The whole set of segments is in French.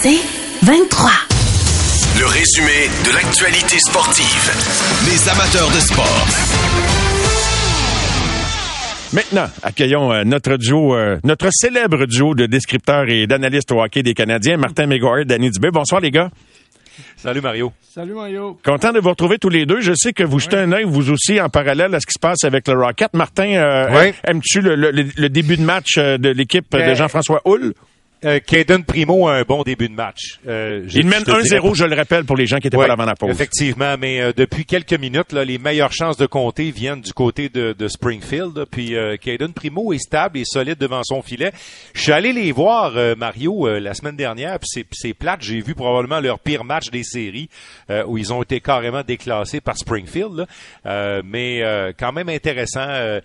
C'est 23. Le résumé de l'actualité sportive. Les amateurs de sport. Maintenant, accueillons euh, notre duo, euh, notre célèbre duo de descripteurs et d'analystes au hockey des Canadiens, Martin McGuire et Danny Dubé. Bonsoir les gars. Salut Mario. Salut Mario. Content de vous retrouver tous les deux. Je sais que vous jetez un œil, vous aussi, en parallèle à ce qui se passe avec le Rocket. Martin, euh, Oui. aimes-tu le, le- le début de match de l'équipe de Ben, Jean-François Hull? Euh, Caden Primo a un bon début de match. Euh, Il mène je te dirais 1-0, je le rappelle, pour les gens qui étaient Ouais, pas là avant la pause. Effectivement, mais euh, depuis quelques minutes, là, les meilleures chances de compter viennent du côté de, de Springfield. là. Puis euh, Caden Primo est stable et solide devant son filet. Je suis allé les voir, euh, Mario, euh, la semaine dernière, puis c'est, plate. J'ai vu probablement leur pire match des séries euh, où ils ont été carrément déclassés par Springfield. là. Euh, mais euh, quand même intéressant. euh,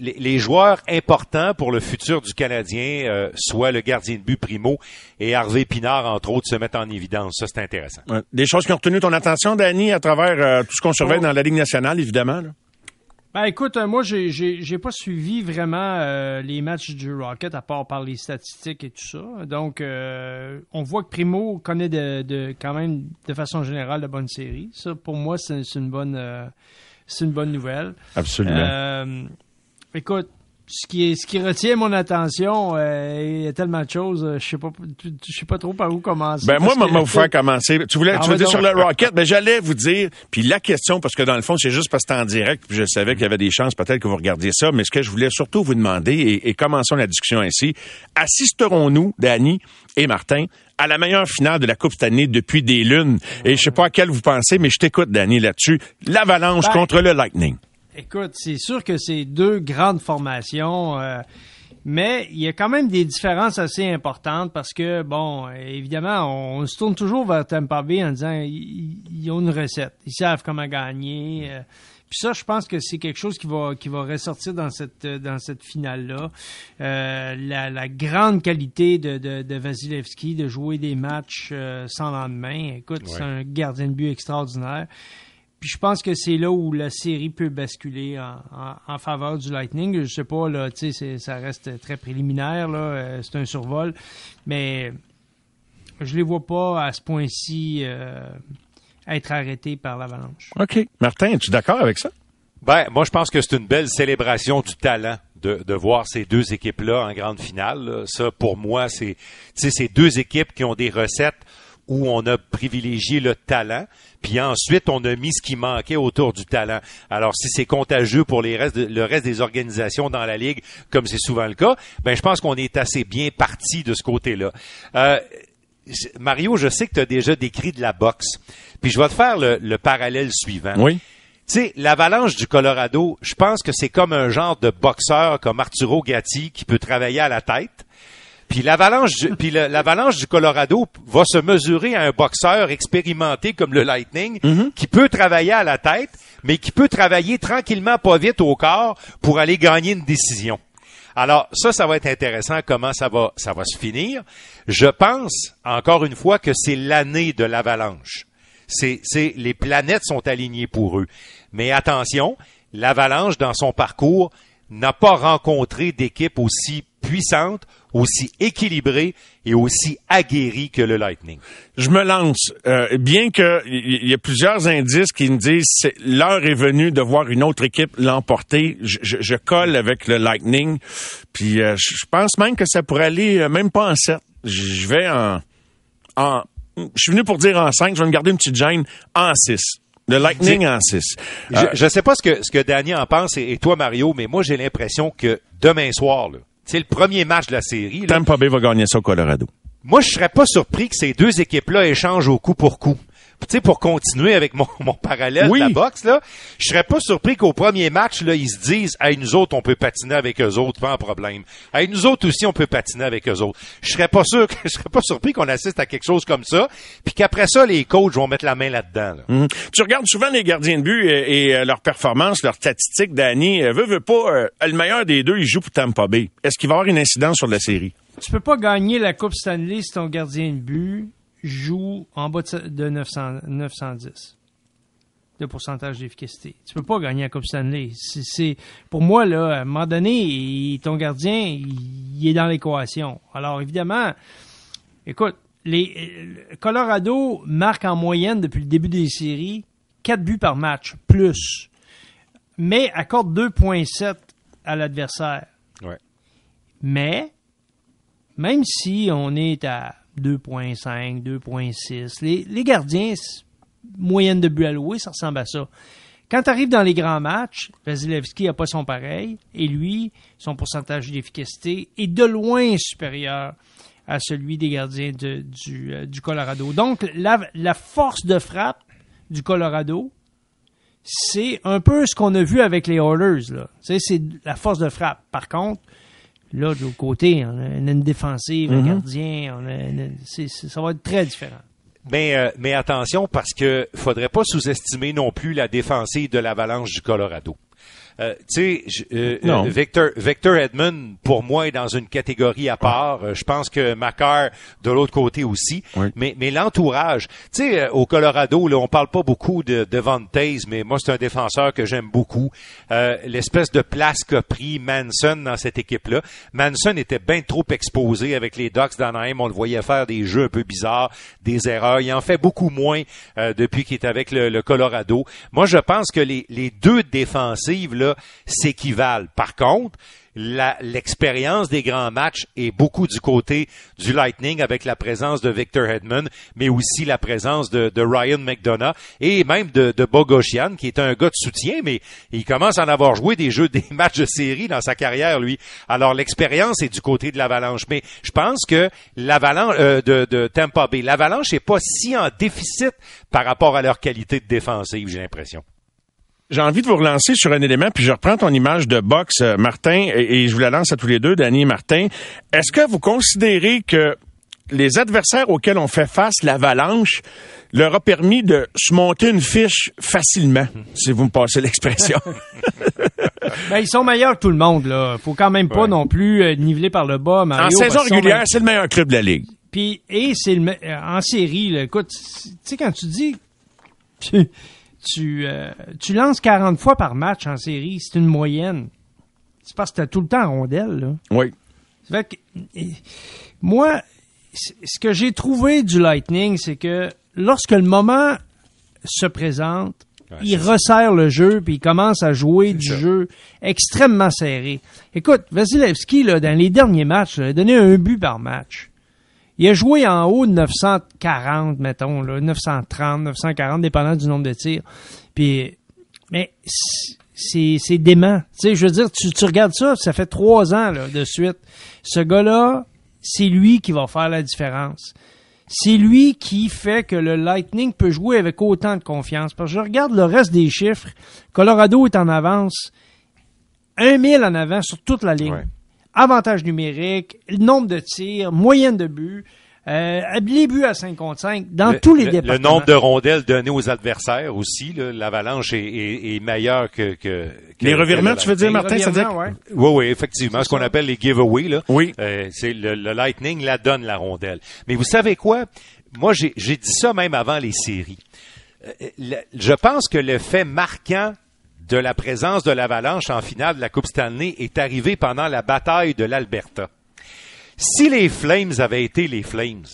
les, les joueurs importants pour le futur du Canadien, euh, soit le gardien de but Primo et Harvey Pinard, entre autres, se mettent en évidence. Ça, c'est intéressant. Ouais. Des choses qui ont retenu ton attention, Danny, à travers euh, tout ce qu'on surveille Oh. dans la Ligue nationale, évidemment. là? Ben écoute, euh, moi j'ai j'ai j'ai pas suivi vraiment euh, les matchs du Rocket à part par les statistiques et tout ça. Donc euh, on voit que Primo connaît de, de quand même de façon générale de bonnes séries. Ça pour moi c'est c'est une bonne euh, c'est une bonne nouvelle. Absolument. Euh, écoute, ce qui, est, ce qui retient mon attention, euh, il y a tellement de choses, euh, je sais pas, je sais pas trop par où commencer. Ben moi, moi, vous faire commencer. Tu voulais, Ah, tu veux ouais, dire donc. sur le Rocket, ben j'allais vous dire. Puis la question, parce que dans le fond, c'est juste parce que en direct, puis je savais qu'il y avait des chances peut-être que vous regardiez ça. Mais ce que je voulais surtout vous demander, et, et commençons la discussion ainsi, assisterons-nous, Danny et Martin, à la meilleure finale de la Coupe cette année depuis des lunes? Et je sais pas à quelle vous pensez, mais je t'écoute, Danny, là-dessus. L'Avalanche Ben, contre le Lightning. Écoute, c'est sûr que c'est deux grandes formations, euh, mais il y a quand même des différences assez importantes parce que, bon, euh, évidemment, on, se tourne toujours vers Tampa Bay en disant ils, ont une recette, ils savent comment gagner. euh, puis ça, je pense que c'est quelque chose qui va qui va ressortir dans cette euh, dans cette finale là. la, la grande qualité de, de, de Vasilevski de jouer des matchs euh, sans lendemain. Écoute, c'est un gardien de but extraordinaire. Puis je pense que c'est là où la série peut basculer en, en- en faveur du Lightning. Je sais pas, là, tu sais, c'est- ça reste très préliminaire, là, euh, c'est un survol, mais je les vois pas à ce point-ci euh, être arrêtés par l'Avalanche. OK. Martin, es-tu d'accord avec ça? Ben, moi, je pense que c'est une belle célébration du talent de, de voir ces deux équipes-là en grande finale. là. Ça, pour moi, c'est, tu sais, ces deux équipes qui ont des recettes où on a privilégié le talent, puis ensuite on a mis ce qui manquait autour du talent. Alors si c'est contagieux pour les restes le reste des organisations dans la ligue, comme c'est souvent le cas, ben je pense qu'on est assez bien parti de ce côté-là. Euh, Mario, je sais que tu as déjà décrit de la boxe, puis je vais te faire le, le parallèle suivant. Oui. Tu sais, l'avalanche du Colorado, je pense que c'est comme un genre de boxeur comme Arturo Gatti qui peut travailler à la tête. Puis l'avalanche, du- puis l'avalanche du Colorado va se mesurer à un boxeur expérimenté comme le Lightning, qui peut travailler à la tête, mais qui peut travailler tranquillement, pas vite au corps pour aller gagner une décision. Alors ça, ça va être intéressant comment ça va, ça va se finir. Je pense encore une fois que c'est l'année de l'avalanche. C'est, c'est les planètes sont alignées pour eux. Mais attention, l'avalanche dans son parcours n'a pas rencontré d'équipe aussi puissante, aussi équilibrée et aussi aguerrie que le Lightning. Je me lance. Euh, bien que il y, y a plusieurs indices qui me disent c'est l'heure est venue de voir une autre équipe l'emporter. Je, je- je colle avec le Lightning. Puis euh, je je pense même que ça pourrait aller euh, même pas en 7. Je vais en en je suis venu pour dire en 5, je vais me garder une petite gêne en 6. Le Lightning en 6. Je ne sais pas ce que, ce que Danny en pense et, et toi, Mario, mais moi, j'ai l'impression que demain soir, là, c'est le premier match de la série. là, Tampa Bay va gagner ça au Colorado. Moi, je serais pas surpris que ces deux équipes-là échangent au coup pour coup. Tu sais, pour continuer avec mon, mon parallèle Oui. de la boxe, là, je serais pas surpris qu'au premier match, là, ils se disent, hey, nous autres, on peut patiner avec eux autres, pas un problème. Hey, nous autres aussi, on peut patiner avec eux autres. Je serais pas sûr, que- je serais pas surpris qu'on assiste à quelque chose comme ça, puis qu'après ça, les coachs vont mettre la main là-dedans. là. Mhm. Tu regardes souvent les gardiens de but et, et, euh, leurs performances, leurs statistiques, Danny. Euh, veut, veut pas, euh, le meilleur des deux, il joue pour Tampa Bay. Est-ce qu'il va y avoir une incidence sur la série? Tu peux pas gagner la Coupe Stanley si ton gardien de but joue en bas de de 900 910 de pourcentage d'efficacité. Tu peux pas gagner la Coupe Stanley. C'est, c'est- pour moi là, à un moment donné, il- ton gardien, il, il est dans l'équation. Alors évidemment, écoute, les Colorado marque en moyenne depuis le début des séries 4 buts par match, plus. Mais accorde 2,7 à l'adversaire. Ouais. Mais, même si on est à 2,5, 2,6, les, gardiens, moyenne de buts alloués, ça ressemble à ça. Quand tu arrives dans les grands matchs, Vasilevski n'a pas son pareil, et lui, son pourcentage d'efficacité est de loin supérieur à celui des gardiens euh, du Colorado. Donc, la, la force de frappe du Colorado, c'est un peu ce qu'on a vu avec les Oilers. C'est la force de frappe. Par contre, là, de l'autre côté, on a une défensive, un gardien, on a une- ça va être très différent. Mais, euh, mais attention, parce que faudrait pas sous-estimer non plus la défensive de l'Avalanche du Colorado. Euh, tu sais, euh, euh, Victor, Victor Edmond, pour moi, est dans une catégorie à part. Euh, Je pense que Macar, de l'autre côté aussi. Mais, mais l'entourage, tu sais, euh, au Colorado, là, on parle pas beaucoup de, de Taze, mais moi, c'est un défenseur que j'aime beaucoup. Euh, L'espèce de place qu'a pris Manson dans cette équipe-là. Manson était bien trop exposé avec les Ducks d'Anaheim. On le voyait faire des jeux un peu bizarres, des erreurs. Il en fait beaucoup moins euh, depuis qu'il est avec le, le Colorado. Moi, je pense que les, les deux défensives là s'équivalent. Par contre, l'expérience des grands matchs est beaucoup du côté du Lightning avec la présence de Victor Hedman, mais aussi la présence de, Ryan McDonough et même de, Bogosian, qui est un gars de soutien, mais il commence à en avoir joué des jeux, des matchs de série dans sa carrière, lui. Alors l'expérience est du côté de l'Avalanche, mais je pense que l'Avalanche euh, de, de Tampa Bay, l'Avalanche est pas si en déficit par rapport à leur qualité de défensive, j'ai l'impression. J'ai envie de vous relancer sur un élément, puis je reprends ton image de boxe, euh, Martin, et, et je vous la lance à tous les deux, Danny et Martin. Est-ce que vous considérez que les adversaires auxquels on fait face, l'avalanche, leur a permis de se monter une fiche facilement, si vous me passez l'expression? Ben, ils sont meilleurs que tout le monde, là. Faut quand même pas Ouais. non plus euh, niveler par le bas, Mario, en saison régulière, c'est le meilleur club de la Ligue. Puis, et c'est le, euh, en série, là, écoute, tu sais, quand tu dis, tu, tu, euh, tu lances 40 fois par match en série, c'est une moyenne. C'est parce que t'as tout le temps en rondelle, là. Oui. Fait que, moi, ce que j'ai trouvé du Lightning, c'est que lorsque le moment se présente, il resserre le jeu puis il commence à jouer du jeu extrêmement serré. Écoute, Vasilevski, là, dans les derniers matchs, là, il a donné un but par match. Il a joué en haut de 940, mettons, là, 930, 940, dépendant du nombre de tirs. Puis, mais c'est dément. Tu sais, je veux dire, tu, regardes ça, ça fait trois ans de suite. Ce gars-là, c'est lui qui va faire la différence. C'est lui qui fait que le Lightning peut jouer avec autant de confiance. Parce que je regarde le reste des chiffres. Colorado est en avance. 1000 en avant sur toute la ligne. Avantage numérique, le nombre de tirs, moyenne de buts, euh, les buts à 5 contre 5, dans Le- tous les le, départements. Le nombre de rondelles données aux adversaires aussi, là, l'avalanche est, est, est meilleure que, que, que- Les revirements, que tu veux dire, Martin, ça veut dire? ouais. Oui, oui, effectivement. Ce qu'on appelle les giveaways, là. Oui. Euh, c'est le, le Lightning la donne la rondelle. Mais vous savez quoi? Moi, j'ai j'ai dit ça même avant les séries. Euh, le- je pense que le fait marquant de la présence de l'Avalanche en finale de la Coupe Stanley est arrivé pendant la bataille de l'Alberta. Si les Flames avaient été les Flames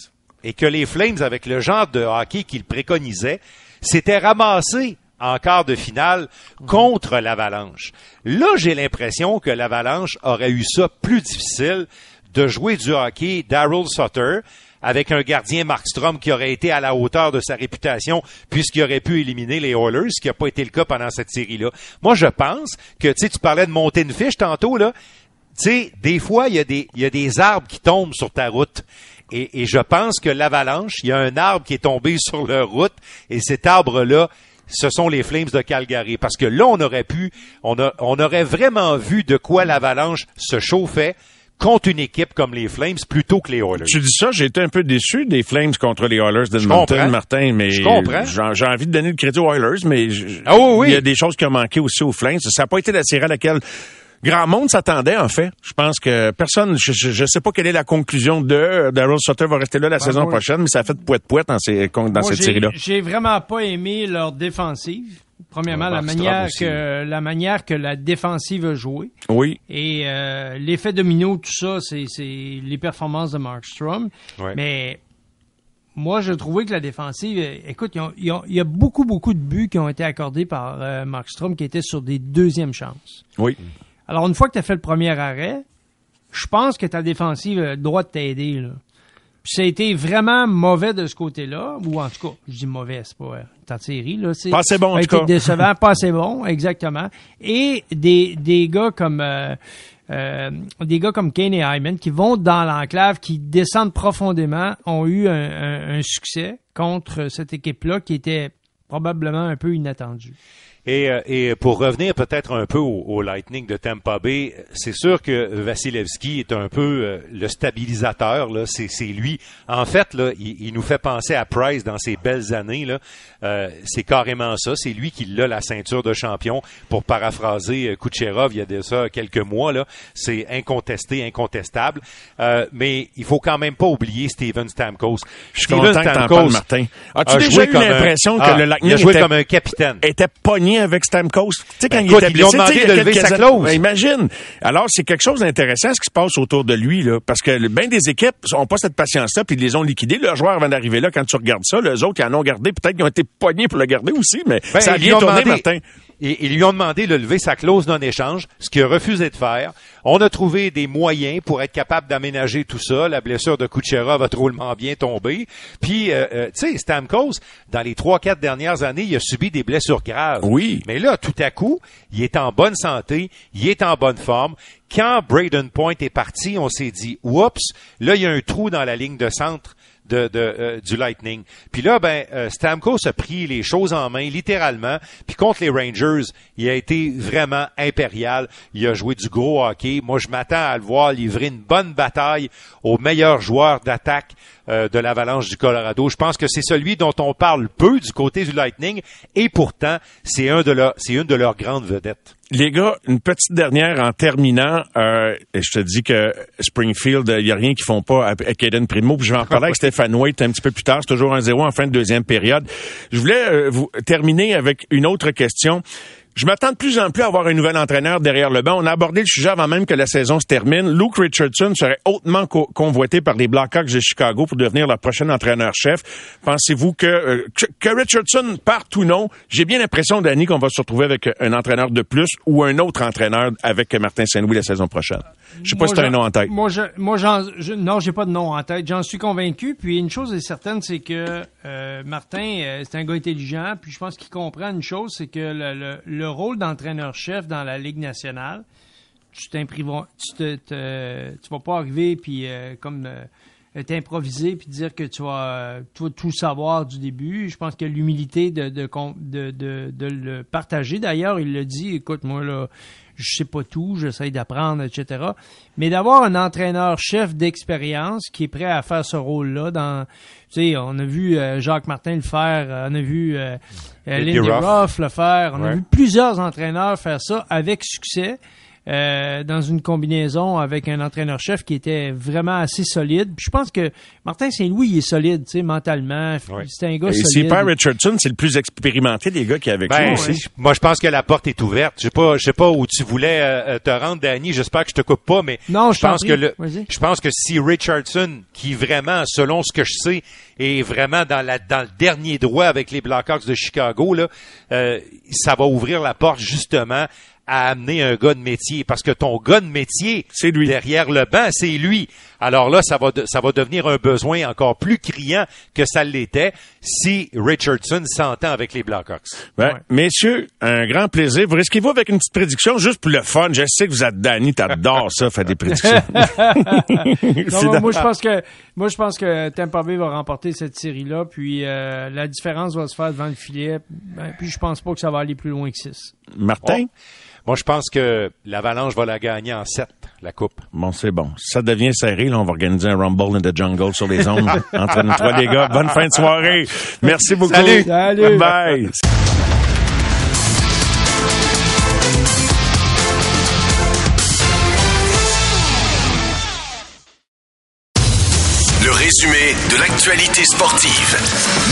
et que les Flames, avec le genre de hockey qu'ils préconisaient, s'étaient ramassés en quart de finale contre l'Avalanche. Là, j'ai l'impression que l'Avalanche aurait eu ça plus difficile de jouer du hockey Daryl Sutter avec un gardien Markstrom qui aurait été à la hauteur de sa réputation puisqu'il aurait pu éliminer les Oilers, ce qui n'a pas été le cas pendant cette série-là. Moi, je pense que, tu sais, tu parlais de monter une fiche tantôt, là. Tu sais, des fois, il y, a des, arbres qui tombent sur ta route. Et, je pense que l'avalanche, il y a un arbre qui est tombé sur leur route, et cet arbre-là, ce sont les Flames de Calgary. Parce que là, on aurait pu, on aurait vraiment vu de quoi l'avalanche se chauffait contre une équipe comme les Flames plutôt que les Oilers. Tu dis ça, j'ai été un peu déçu des Flames contre les Oilers d'Edmonton, Martin, mais Je comprends. j'ai envie de donner le crédit aux Oilers, mais je- Ah oui, oui. il y a des choses qui ont manqué aussi aux Flames. Ça n'a pas été la série à laquelle grand monde s'attendait, en fait. Je pense que personne, je ne sais pas quelle est la conclusion de Daryl Sutter va rester là la saison oui. prochaine, mais ça a fait poète-poète dans, ces, dans Moi, cette série-là. J'ai vraiment pas aimé leur défensive. Premièrement, la manière que la manière que la défensive a joué Oui. et euh, l'effet domino, tout ça, c'est les performances de Markstrom. Ouais. Mais moi, je trouvais que la défensive, euh, écoute, il y a beaucoup, beaucoup de buts qui ont été accordés par euh, Markstrom qui étaient sur des deuxièmes chances. Oui. Alors, une fois que tu as fait le premier arrêt, je pense que ta défensive a le droit de t'aider. Puis ça a été vraiment mauvais de ce côté-là, ou en tout cas, je dis mauvais, c'est pas tant série là. Pas assez bon, en tout cas. décevant, pas assez bon, exactement. Et des, des gars comme euh, euh, des gars comme Kane et Hyman qui vont dans l'enclave, qui descendent profondément, ont eu un, un succès contre cette équipe-là qui était probablement un peu inattendue. Et, euh, et pour revenir peut-être un peu au, Lightning de Tampa Bay, c'est sûr que Vasilevski est un peu euh, le stabilisateur. Là, c'est, c'est lui. En fait, là, il, nous fait penser à Price dans ses belles années. Là, euh, c'est carrément ça. C'est lui qui a la ceinture de champion. Pour paraphraser Kucherov, il y a de ça quelques mois. Là, c'est incontesté, incontestable. mais il faut quand même pas oublier Steven Stamkos. Je suis content Stamkos Martin. As-tu déjà eu l'impression que ah, le Lightning il a joué comme un capitaine. était pogné avec Stamkos. Tu sais, quand ben, il était blessé, ils demandé de lever sa clause. Ben, imagine. Alors, c'est quelque chose d'intéressant ce qui se passe autour de lui, là. Parce que bien des équipes ont pas cette patience-là, puis ils les ont liquidés. Leurs joueurs avant d'arriver là, quand tu regardes ça, les autres, ils en ont gardé. Peut-être qu'ils ont été pognés pour le garder aussi, mais ben, ça a bien tourné, Martin. Et, ils lui ont demandé de lever sa clause non-échange, ce qu'il a refusé de faire. On a trouvé des moyens pour être capable d'aménager tout ça. La blessure de Kucherov va drôlement bien tomber. Puis, euh, euh, tu sais, Stamkos, dans les trois, quatre dernières années, il a subi des blessures graves. Oui. Mais là, tout à coup, il est en bonne santé, il est en bonne forme. Quand Braden Point est parti, on s'est dit, oups, là, il y a un trou dans la ligne de centre de, euh, du Lightning. Puis là, ben, euh, Stamkos a pris les choses en main, littéralement. Puis contre les Rangers, il a été vraiment impérial. Il a joué du gros hockey. Moi, je m'attends à le voir livrer une bonne bataille aux meilleurs joueurs d'attaque euh, de l'Avalanche du Colorado. Je pense que c'est celui dont on parle peu du côté du Lightning, et pourtant, c'est un c'est une de leurs grandes vedettes. Les gars, une petite dernière en terminant. Euh, je te dis que Springfield, il n'y a rien qu'ils font pas à Kaden Primo. Puis je vais en parler avec Stéphane Waite un petit peu plus tard. C'est toujours un zéro en fin de deuxième période. Je voulais euh, vous terminer avec une autre question. Je m'attends de plus en plus à avoir un nouvel entraîneur derrière le banc. On a abordé le sujet avant même que la saison se termine. Luke Richardson serait hautement convoité par les Blackhawks de Chicago pour devenir leur prochain entraîneur-chef. Pensez-vous euh, que, que, Richardson parte ou non? J'ai bien l'impression, Danny, qu'on va se retrouver avec un entraîneur de plus ou un autre entraîneur avec Martin Saint-Louis la saison prochaine. Je sais pas si tu as un nom en tête. Moi, je, moi je, non, j'ai pas de nom en tête. J'en suis convaincu. Puis une chose est certaine, c'est que euh, Martin, euh, c'est un gars intelligent. Puis je pense qu'il comprend une chose, c'est que le, le le rôle d'entraîneur-chef dans la Ligue nationale, tu t'imprives, tu, tu vas pas arriver puis euh, comme euh, t'improviser puis dire que tu vas, tout savoir du début. Je pense a l'humilité de de, de, de, le partager. D'ailleurs, il le dit, écoute, moi là, je sais pas tout, j'essaie d'apprendre, etc. Mais d'avoir un entraîneur-chef d'expérience qui est prêt à faire ce rôle-là dans, tu sais, on a vu euh, Jacques Martin le faire, euh, on a vu euh, Lindy Ruff le faire, on a vu plusieurs entraîneurs faire ça avec succès. Euh, dans une combinaison avec un entraîneur-chef qui était vraiment assez solide. je pense que Martin Saint-Louis, il est solide, tu sais, mentalement. C'est un gars Et solide. C'est pas Richardson, c'est le plus expérimenté des gars qui est avec ben, lui aussi. Moi, je pense que la porte est ouverte. Je sais pas, je sais pas où tu voulais euh, euh, te rendre, Danny. J'espère que je te coupe pas, mais non, je, pense que le, je pense que si Richardson, qui vraiment, selon ce que je sais, est vraiment dans la dans le dernier droit avec les Blackhawks de Chicago, là, ça va ouvrir la porte justement à amener un gars de métier parce que ton gars de métier, c'est lui derrière le banc, c'est lui. Alors là, ça va ça va devenir un besoin encore plus criant que ça l'était si Richardson s'entend avec les Blackhawks. Ben, Messieurs, un grand plaisir. Vous risquez-vous avec une petite prédiction juste pour le fun? Je sais que vous êtes Danny, t'adores ça, faire des prédictions. non, moi je pense que moi je pense que Tampa Bay va remporter cette série là, puis euh, la différence va se faire devant le filet. Ben, puis je pense pas que ça va aller plus loin que 6. Martin? Moi, je pense que l'Avalanche va la gagner en 7, la Coupe. Bon, c'est bon. Si ça devient serré, là, on va organiser un Rumble in the Jungle sur les ondes entre nous trois, les gars. Bonne fin de soirée. Merci beaucoup. Salut. Salut. Bye. Le résumé de l'actualité sportive.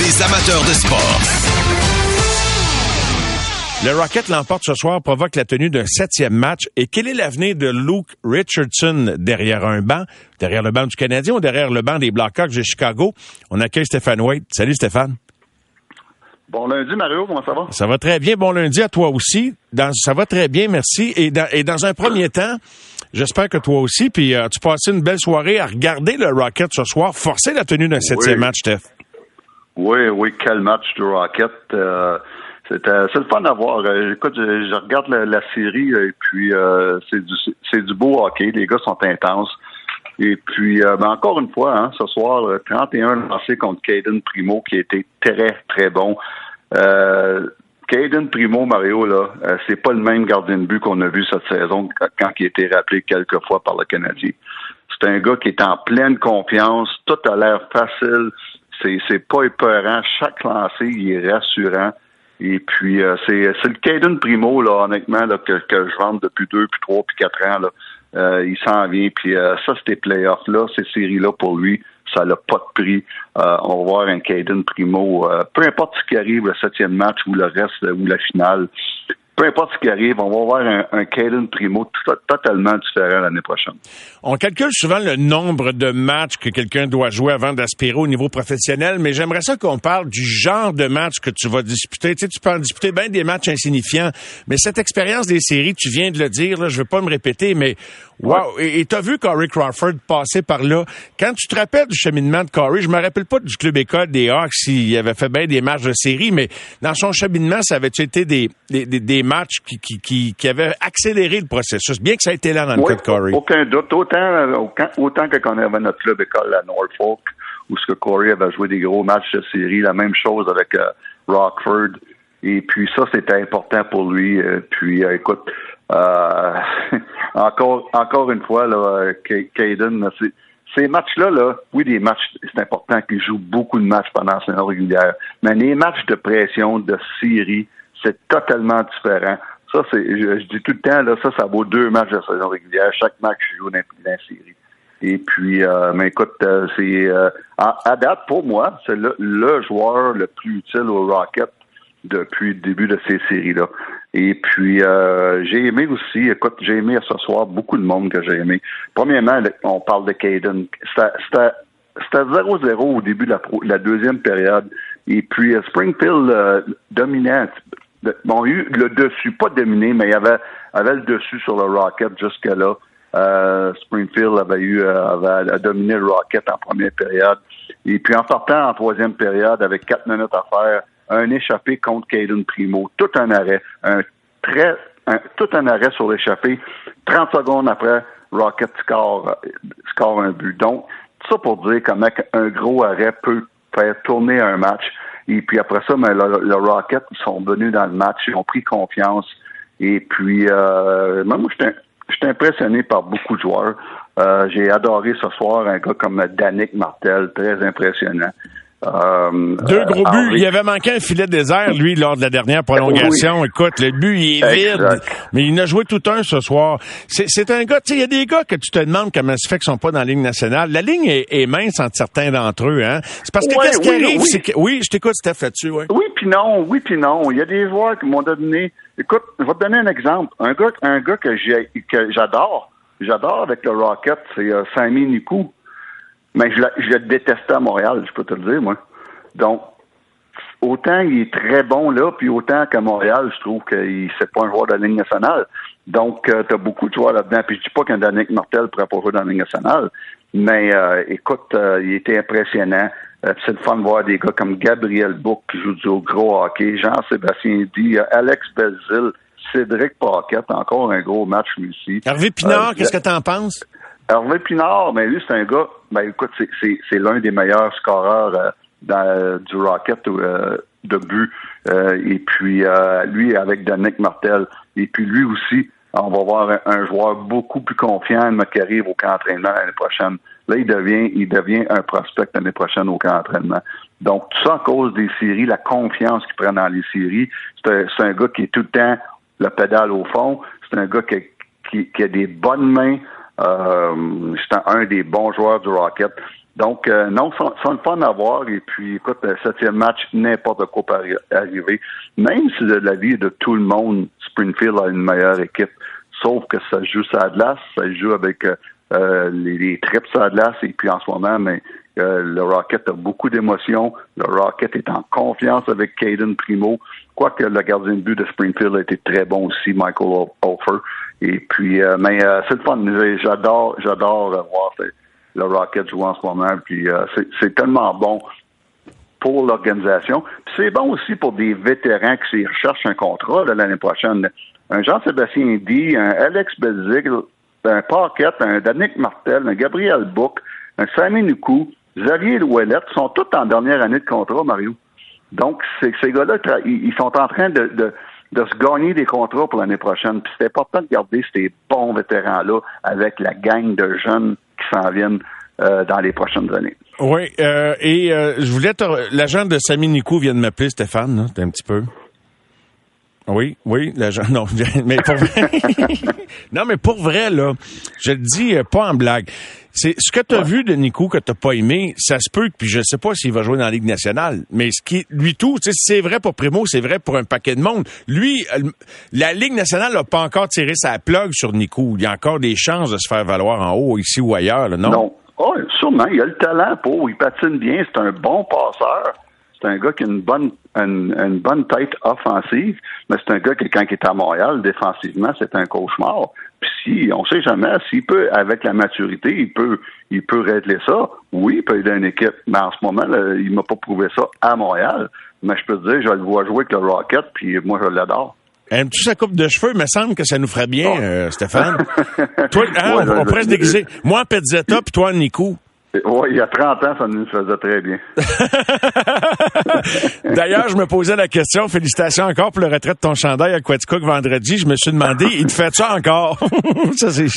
Les amateurs de sport. Le Rocket l'emporte ce soir, provoque la tenue d'un septième match. Et quel est l'avenir de Luke Richardson derrière un banc, derrière le banc du Canadien ou derrière le banc des Blackhawks de Chicago? On accueille Stéphane Wade. Salut Stéphane. Bon lundi, Mario, comment ça va? Ça va très bien. Bon lundi à toi aussi. ça va très bien, merci. Et dans, un premier temps, j'espère que toi aussi, puis euh, tu passé une belle soirée à regarder le Rocket ce soir, forcer la tenue d'un septième match, Steph. Oui, oui, quel match du Rocket. Euh, c'est le fun à voir. Euh, écoute, je, regarde la, série et puis euh, c'est du c'est du beau hockey. Les gars sont intenses. Et puis, euh, ben encore une fois, hein, ce soir, 31 lancés contre Caden Primo, qui a été très, très bon. Euh, Primo, Mario, là, c'est pas le même gardien de but qu'on a vu cette saison quand il a été rappelé quelques fois par le Canadien. C'est un gars qui est en pleine confiance, tout a l'air facile, c'est, c'est pas épeurant, chaque lancé, il est rassurant. Et puis, euh, c'est, le Caden Primo, là, honnêtement, là, que, que je vends depuis deux, puis trois, puis quatre ans. Là. Euh, il s'en vient. Puis euh, ça, ces playoffs-là, ces séries-là, pour lui, ça n'a pas de prix. on va voir un Caden Primo. peu importe ce qui arrive, le septième match ou le reste, ou la finale, peu importe ce qui arrive, on va avoir un, un Caden Primo totalement différent l'année prochaine. On calcule souvent le nombre de matchs que quelqu'un doit jouer avant d'aspirer au niveau professionnel, mais j'aimerais ça qu'on parle du genre de match que tu vas disputer. Tu sais, tu peux en disputer bien des matchs insignifiants, mais cette expérience des séries, tu viens de le dire, là, je veux pas me répéter, mais wow! Et tu as vu Corey Crawford passer par là? Quand tu te rappelles du cheminement de Corey, je me rappelle pas du club école des Hawks s'il avait fait bien des matchs de série, mais dans son cheminement, ça avait été des, des, des match qui, qui, qui, avait accéléré le processus, bien que ça ait été là dans le cas de Corey. Aucun doute. Autant, autant que quand on avait notre club école à Norfolk, où ce que Corey avait joué des gros matchs de série, la même chose avec euh, Rockford. Et puis ça, c'était important pour lui. Euh, puis euh, écoute, encore encore une fois, là, Caden, ces matchs-là, là, oui, des matchs, c'est important qu'il joue beaucoup de matchs pendant la saison régulière, mais les matchs de pression, de série, c'est totalement différent. Ça, c'est, je, dis tout le temps, là, ça, ça vaut deux matchs de saison régulière. Chaque match joue dans la série. Et puis, euh, mais écoute, euh, c'est euh, à, date pour moi, c'est le, joueur le plus utile au Rocket depuis le début de ces séries-là. Et puis, j'ai aimé aussi, écoute, j'ai aimé ce soir beaucoup de monde que j'ai aimé. Premièrement, on parle de Caden. C'était 0-0 au début de la, deuxième période. Et puis, Springfield dominant bon, eu le dessus, pas dominé, mais il avait, avait le dessus sur le Rocket jusque-là. Euh, Springfield avait eu euh, avait, dominé le Rocket en première période. Et puis en partant en troisième période avec quatre minutes à faire, un échappé contre Caden Primo, tout un arrêt, un très tout un arrêt sur l'échappé. 30 secondes après, Rocket score, score un but. Donc, ça pour dire comment un gros arrêt peut faire tourner un match. Et puis après ça, mais ben, le, Rocket, sont venus dans le match, ils ont pris confiance. Et puis, euh, moi, j'étais impressionné par beaucoup de joueurs. Euh, j'ai adoré ce soir un gars comme Danick Martel, très impressionnant. Euh, Deux gros buts. Il avait manqué un filet désert, lui, lors de la dernière prolongation. Écoute, le but, il est vide. Mais il a joué tout un ce soir. C'est un gars, tu sais, il y a des gars que tu te demandes comment ça fait qu'ils sont pas dans la ligne nationale. La ligne est, mince entre certains d'entre eux, hein. C'est parce que qu'est-ce qui arrive, c'est que, oui, je t'écoute, Steph, là-dessus, oui. Oui, puis non, oui, puis non. Il y a des joueurs qui m'ont donné, écoute, je vais te donner un exemple. Un gars, un gars que j'adore, j'adore avec le Rocket, c'est euh, Sami Nikou. Mais je, je le détestais à Montréal, je peux te le dire, moi. Donc, autant il est très bon là, puis autant qu'à Montréal, je trouve qu'il c'est pas un joueur de la Ligue nationale. Donc, euh, tu as beaucoup de joueurs là-dedans. Puis je dis pas qu'un Danick Martel pourrait pas jouer dans la Ligue nationale, mais euh, écoute, euh, il était impressionnant. c'est le fun de voir des gars comme Gabriel Bouc qui joue du gros hockey, Jean-Sébastien Di, Alex Belzil, Cédric Paquette, encore un gros match lui aussi. Hervé Pinard, qu'est-ce que tu en penses? Hervé Pinard, mais lui, c'est un gars, ben écoute, c'est l'un des meilleurs scoreurs euh, dans, du Rocket euh, de but. Euh, et puis lui, avec Danick Martel. Et puis lui aussi, on va voir un, joueur beaucoup plus confiant qui arrive au camp d'entraînement l'année prochaine. Là, il devient, il devient un prospect l'année prochaine au camp d'entraînement. Donc, tout ça à cause des séries, la confiance qu'il prend dans les séries. C'est un, gars qui est tout le temps le pédale au fond. C'est un gars qui, qui, a des bonnes mains, euh, c'est un des bons joueurs du Rocket. Donc, euh, non, c'est le fun à voir. Et puis, écoute, septième match, n'importe quoi peut arriver. Même si de l'avis de tout le monde, Springfield a une meilleure équipe. Sauf que ça joue à glace, ça joue avec euh, euh, les, les, trips à glace. Et puis, en ce moment, mais le Rocket a beaucoup d'émotions. Le Rocket est en confiance avec Caden Primo. Quoique le gardien de but de Springfield a été très bon aussi, Michael Hofer. Et puis, mais c'est le fun. J'adore, j'adore voir le Rocket joue en ce moment. Puis euh, c'est tellement bon pour l'organisation. Puis c'est bon aussi pour des vétérans qui recherchent un contrat l'année prochaine. Un Jean-Sébastien D, un Alex Belzig, un Paquette, un Danick Martel, un Gabriel Book, un Samy Nukou, Xavier Louellette sont tous en dernière année de contrat, Mario. Donc, ces gars-là, ils sont en train de, de, de se gagner des contrats pour l'année prochaine. Puis c'est important de garder ces bons vétérans-là avec la gang de jeunes qui s'en viennent euh, dans les prochaines années. Oui, euh, et euh, je voulais l'agent de Samy Nikou vient de m'appeler Stéphane, là, un petit peu. Oui, oui, l'agent. Non, mais pour vrai. non, mais pour vrai, là, je le dis pas en blague. C'est ce que tu as vu de Nico que tu pas aimé, ça se peut, puis je sais pas s'il va jouer dans la Ligue nationale, mais ce qui lui tout, c'est vrai pour Primo, c'est vrai pour un paquet de monde. Lui, la Ligue nationale n'a pas encore tiré sa plug sur Nico. Il y a encore des chances de se faire valoir en haut, ici ou ailleurs, non? Non. Oh, sûrement. Il a le talent pour. Il patine bien. C'est un bon passeur. C'est un gars qui a une bonne, une, bonne tête offensive, mais c'est un gars qui, quand il est à Montréal, défensivement, c'est un cauchemar. Puis si, on sait jamais, s'il peut, avec la maturité, il peut, il peut régler ça. Oui, il peut aider une équipe, mais en ce moment, là, il m'a pas prouvé ça à Montréal. Mais je peux te dire, je le vois jouer avec le Rocket, puis moi, je l'adore. Aimes-tu sa coupe de cheveux? Il me semble que ça nous ferait bien, euh, Stéphane. toi, hein, on, pourrait se déguiser. Moi en Petzetta, puis toi en Nico. Oui, il y a 30 ans, ça nous faisait très bien. D'ailleurs, je me posais la question, félicitations encore pour le retrait de ton chandail à Quaticook vendredi. Je me suis demandé, il te fait ça encore? ça, c'est...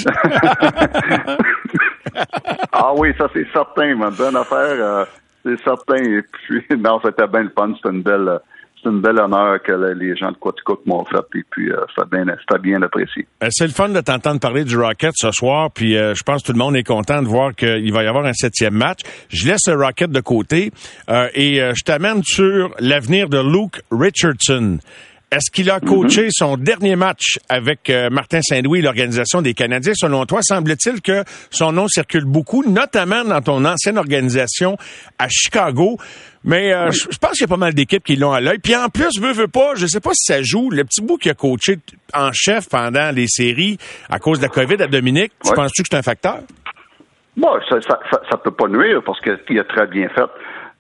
ah oui, ça, c'est certain, ma bonne affaire. Euh, c'est certain. Et puis, non, c'était bien le fun. C'était une belle c'est une belle honneur que les gens de Quaticook m'ont fait, et puis euh, ça bien, bien apprécié. Euh, c'est le fun de t'entendre parler du Rocket ce soir, puis euh, je pense que tout le monde est content de voir qu'il va y avoir un septième match. Je laisse le Rocket de côté et je t'amène sur l'avenir de Luke Richardson. Est-ce qu'il a coaché mhm. son dernier match avec Martin Saint-Louis, l'organisation des Canadiens? Selon toi, semble-t-il que son nom circule beaucoup, notamment dans ton ancienne organisation à Chicago. Mais euh, je, pense qu'il y a pas mal d'équipes qui l'ont à l'œil. Puis en plus, veut, veut pas, je sais pas si ça joue. Le petit bout qui a coaché en chef pendant les séries à cause de la COVID à Dominique, tu penses-tu que c'est un facteur? Bon, ça, ça, ça, peut pas nuire parce qu'il a très bien fait.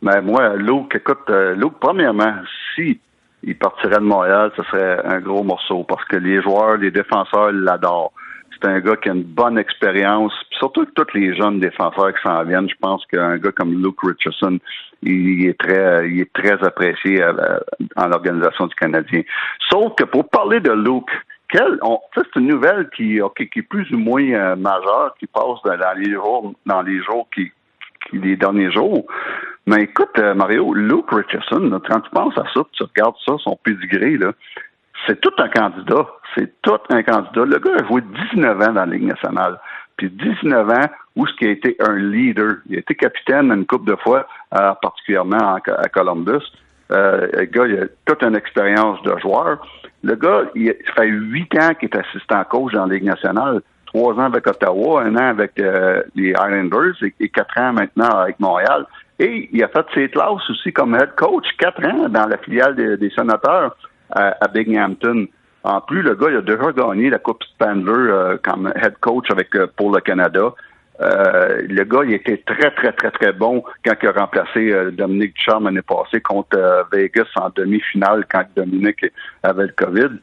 Mais moi, Luke, écoute, euh, Luke, premièrement, si il partirait de Montréal, ce serait un gros morceau parce que les joueurs, les défenseurs l'adorent. C'est un gars qui a une bonne expérience, surtout que tous les jeunes défenseurs qui s'en viennent. Je pense qu'un gars comme Luke Richardson, il est très, il est très apprécié en l'organisation du Canadien. Sauf que pour parler de Luke, c'est une nouvelle qui, est plus ou moins euh, majeure, qui passe dans les jours, dans les jours qui, les derniers jours. Mais écoute, euh, Mario, Luke Richardson, quand tu penses à ça, tu regardes ça, son pédigré, là, c'est tout un candidat. C'est tout un candidat. Le gars a joué 19 ans dans la Ligue nationale. Puis 19 ans où ce qui a été un leader. Il a été capitaine une couple de fois, euh, particulièrement à Columbus. Euh, le gars, il a toute une expérience de joueur. Le gars, il fait huit ans qu'il est assistant coach dans la Ligue nationale. Trois ans avec Ottawa, un an avec euh, les Islanders et, quatre ans maintenant avec Montréal. Et il a fait ses classes aussi comme head coach, quatre ans dans la filiale des sénateurs à, Binghamton. En plus, le gars, il a déjà gagné la Coupe Spandler euh, comme head coach avec euh, pour le Canada. Euh, le gars, il était très, très, très, très bon quand il a remplacé Dominique Ducharme l'année passée contre Vegas en demi-finale quand Dominique avait le COVID.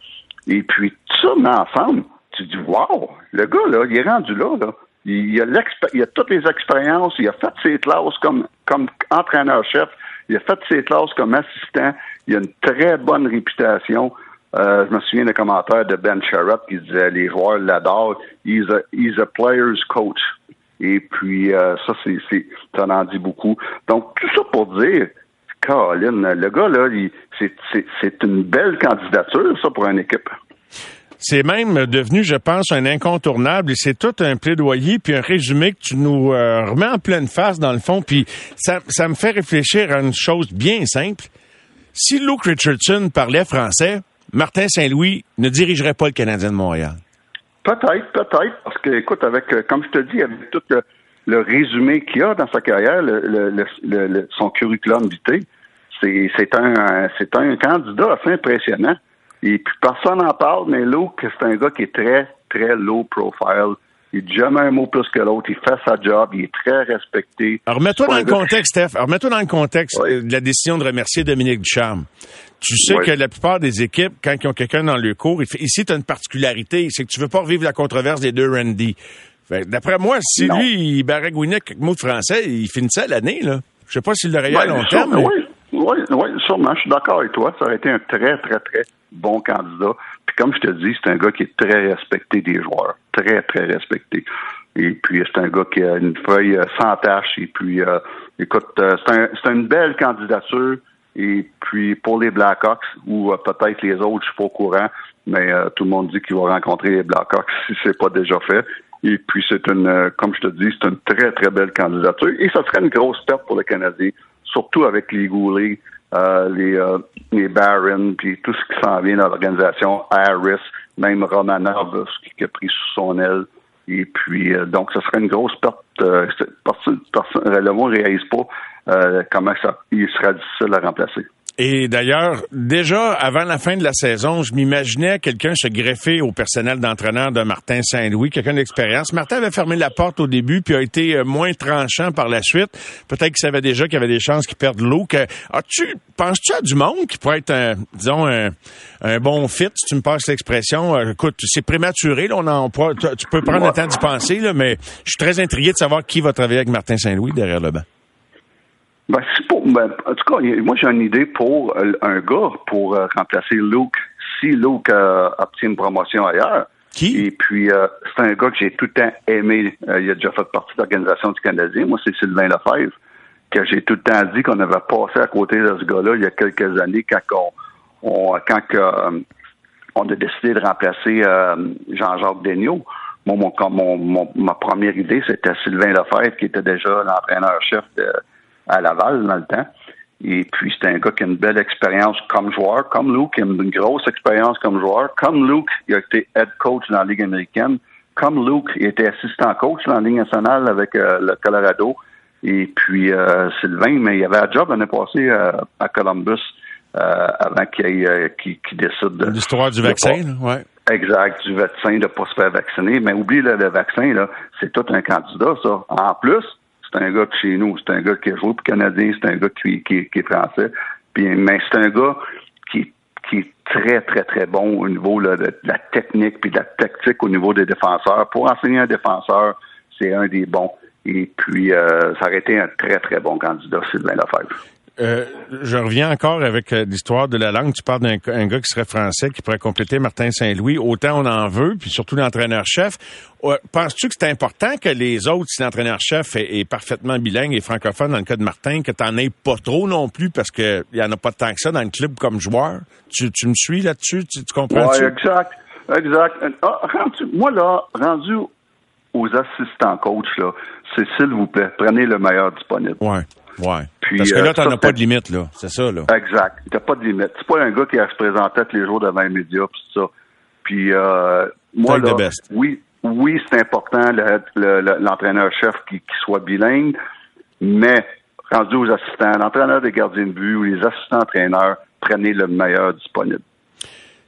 Et puis, tout ça ensemble, tu dis, wow, le gars, là, il est rendu là, là. Il, a il a toutes les expériences, il a fait ses classes comme, comme entraîneur-chef, il a fait ses classes comme assistant, il a une très bonne réputation. Euh, je me souviens des commentaires de Ben Sharrett qui disait les joueurs l'adorent. He's a, he's a player's coach. Et puis euh, ça, c'est, ça en dit beaucoup. Donc, tout ça pour dire, Colin, le gars, là, c'est une belle candidature, ça, pour une équipe. c'est même devenu, je pense, un incontournable et c'est tout un plaidoyer puis un résumé que tu nous euh, remets en pleine face dans le fond. Puis ça, ça me fait réfléchir à une chose bien simple. Si Luke Richardson parlait français, Martin Saint-Louis ne dirigerait pas le Canadien de Montréal. Peut-être, peut-être, parce que, écoute, avec, euh, comme je te dis, avec tout le, résumé qu'il a dans sa carrière, son curriculum vitae, c'est un, c'est un candidat assez impressionnant. Et puis personne n'en parle, mais Luke, c'est un gars qui est très, très low profile. Il dit jamais un mot plus que l'autre. Il fait sa job. Il est très respecté. Alors, remets-toi dans le contexte, Steph. Alors, remets-toi dans le contexte de la décision de remercier Dominique Ducharme. Tu sais que la plupart des équipes, quand ils ont quelqu'un dans le cours, ici, tu as une particularité, c'est que tu veux pas revivre la controverse des deux Randy. D'après moi, si lui, il baragouinait quelques mots de français, il finissait l'année, là. Je sais pas s'il l'aurait eu à long terme. Oui, oui, sûrement. Je suis d'accord avec toi. Ça aurait été un très, très, très bon candidat. Puis comme je te dis, c'est un gars qui est très respecté des joueurs. Très, très respecté. Et puis, c'est un gars qui a une feuille euh, sans tâche. Et puis, euh, écoute, euh, c'est une belle candidature. Et puis pour les Blackhawks, ou euh, peut-être les autres, je suis pas au courant, mais tout le monde dit qu'il va rencontrer les Blackhawks si c'est pas déjà fait. Et puis c'est une, comme je te dis, c'est une très très belle candidature. Et ça serait une grosse perte pour le Canadien, surtout avec les Goulet, les les Barron, puis tout ce qui s'en vient dans l'organisation, Harris, même Romanov, ce qui a pris sous son aile. Et puis, donc, ce serait une grosse perte. Euh, le monde ne réalise pas euh, comment ça, il sera difficile à remplacer. Et d'ailleurs, déjà avant la fin de la saison, je m'imaginais quelqu'un se greffer au personnel d'entraîneur de Martin Saint-Louis, quelqu'un d'expérience. Martin avait fermé la porte au début, puis a été euh, moins tranchant par la suite. Peut-être qu'il savait déjà qu'il y avait des chances qu'il perde l'eau. As-tu, penses-tu à du monde qui pourrait être, un, disons, un, bon fit, si tu me passes l'expression? Euh, écoute, c'est prématuré, là, on en, tu peux prendre le temps d'y penser, là, mais je suis très intrigué de savoir qui va travailler avec Martin Saint-Louis derrière le banc. Ben, pour, ben, en tout cas, moi, j'ai une idée pour euh, un gars pour euh, remplacer Luke si Luke euh, obtient une promotion ailleurs. Qui? Et puis, c'est un gars que j'ai tout le temps aimé. il a déjà fait partie de l'Organisation du Canadien. Moi, c'est Sylvain Lefebvre, que j'ai tout le temps dit qu'on avait passé à côté de ce gars-là il y a quelques années quand on, quand on a décidé de remplacer Jean-Jacques Degnaud. Moi, mon, mon, ma première idée, c'était Sylvain Lefebvre, qui était déjà l'entraîneur-chef de à Laval dans le temps. Et puis, c'est un gars qui a une belle expérience comme joueur, comme Luke, qui a une grosse expérience comme joueur. Comme Luke, il a été head coach dans la Ligue américaine. Comme Luke, il était assistant coach dans la Ligue nationale avec euh, le Colorado. Et puis, euh, Sylvain, mais il avait un job l'année passée euh, à Columbus avant qu'il décide de... L'histoire du vaccin, oui. Exact, du vaccin, de ne pas se faire vacciner. Mais oublie le vaccin, là, c'est tout un candidat, ça. En plus, c'est un gars de chez nous, c'est un gars qui a joué pour Canadien, c'est un gars qui, est français. Puis, mais c'est un gars qui, qui est très, très, très bon au niveau de, la technique puis de la tactique au niveau des défenseurs. Pour enseigner un défenseur, c'est un des bons. Et puis, euh, ça aurait été un très, très bon candidat, Sylvain Lefebvre. Euh, je reviens encore avec euh, l'histoire de la langue. Tu parles d'un gars qui serait français, qui pourrait compléter Martin Saint-Louis. Autant on en veut, puis surtout l'entraîneur-chef. Euh, penses-tu que c'est important que les autres, si l'entraîneur-chef est, parfaitement bilingue et francophone, dans le cas de Martin, que tu n'en aies pas trop non plus, parce qu'il n'y en a pas tant que ça dans le club comme joueur? Tu, me suis là-dessus? Tu, comprends? Oui, exact. Exact. Ah, moi, là, rendu aux assistants coach, là, c'est s'il vous plaît, prenez le meilleur disponible. Ouais. Ouais. Parce que là, euh, t'en as pas de limite, là. C'est ça, là. Exact. T'as pas de limite. C'est pas un gars qui a se présenté tous les jours devant les médias, pis ça. Puis, euh, moi, là, oui, oui, c'est important, l'entraîneur-chef qui, qui soit bilingue, mais rendu aux assistants, l'entraîneur des gardiens de but ou les assistants-entraîneurs, prenez le meilleur disponible.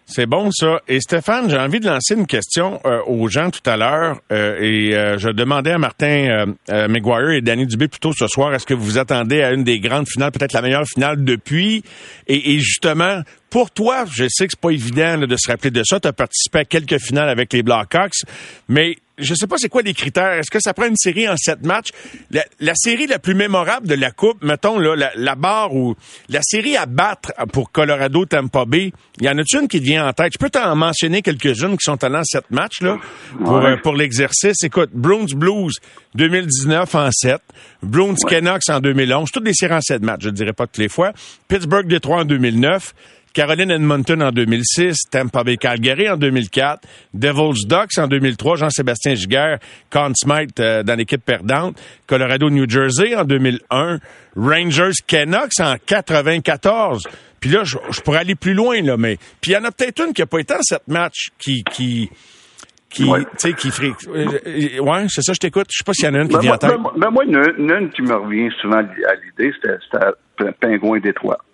C'est bon ça. Et Stéphane, j'ai envie de lancer une question euh, aux gens tout à l'heure. Euh, et euh, je demandais à Martin McGuire et Danny Dubé plutôt ce soir, est-ce que vous vous attendez à une des grandes finales, peut-être la meilleure finale depuis? Et, et justement, pour toi, je sais que c'est pas évident de se rappeler de ça. Tu as participé à quelques finales avec les Blackhawks, mais je sais pas c'est quoi les critères. Est-ce que ça prend une série en sept matchs? La, série la plus mémorable de la Coupe, mettons là, la, barre ou la série à battre pour Colorado Tampa Bay, il y en a une qui vient en tête? Je peux t'en mentionner quelques-unes qui sont allées en sept matchs là, pour, euh, pour l'exercice. Écoute, Bruins Blues 2019 en 7, Bruins Canucks en 2011, toutes des séries en sept matchs, je dirais pas toutes les fois. Pittsburgh Detroit en 2009, Caroline Edmonton en 2006, Tampa Bay Calgary en 2004, Devils Ducks en 2003, Jean-Sébastien Giguère, Conn Smythe euh, dans l'équipe perdante, Colorado New Jersey en 2001, Rangers Canucks en 94. Puis là, je, pourrais aller plus loin, là, mais. Puis il y en a peut-être une qui n'a pas été en cette match qui. qui qui, tu sais, qui ferait... Euh, ouais, c'est ça, je t'écoute. Je sais pas s'il y en a une qui ben, vient en tête. Ben, ben, moi, une, une, qui me revient souvent à l'idée, c'était Pingouin Détroit.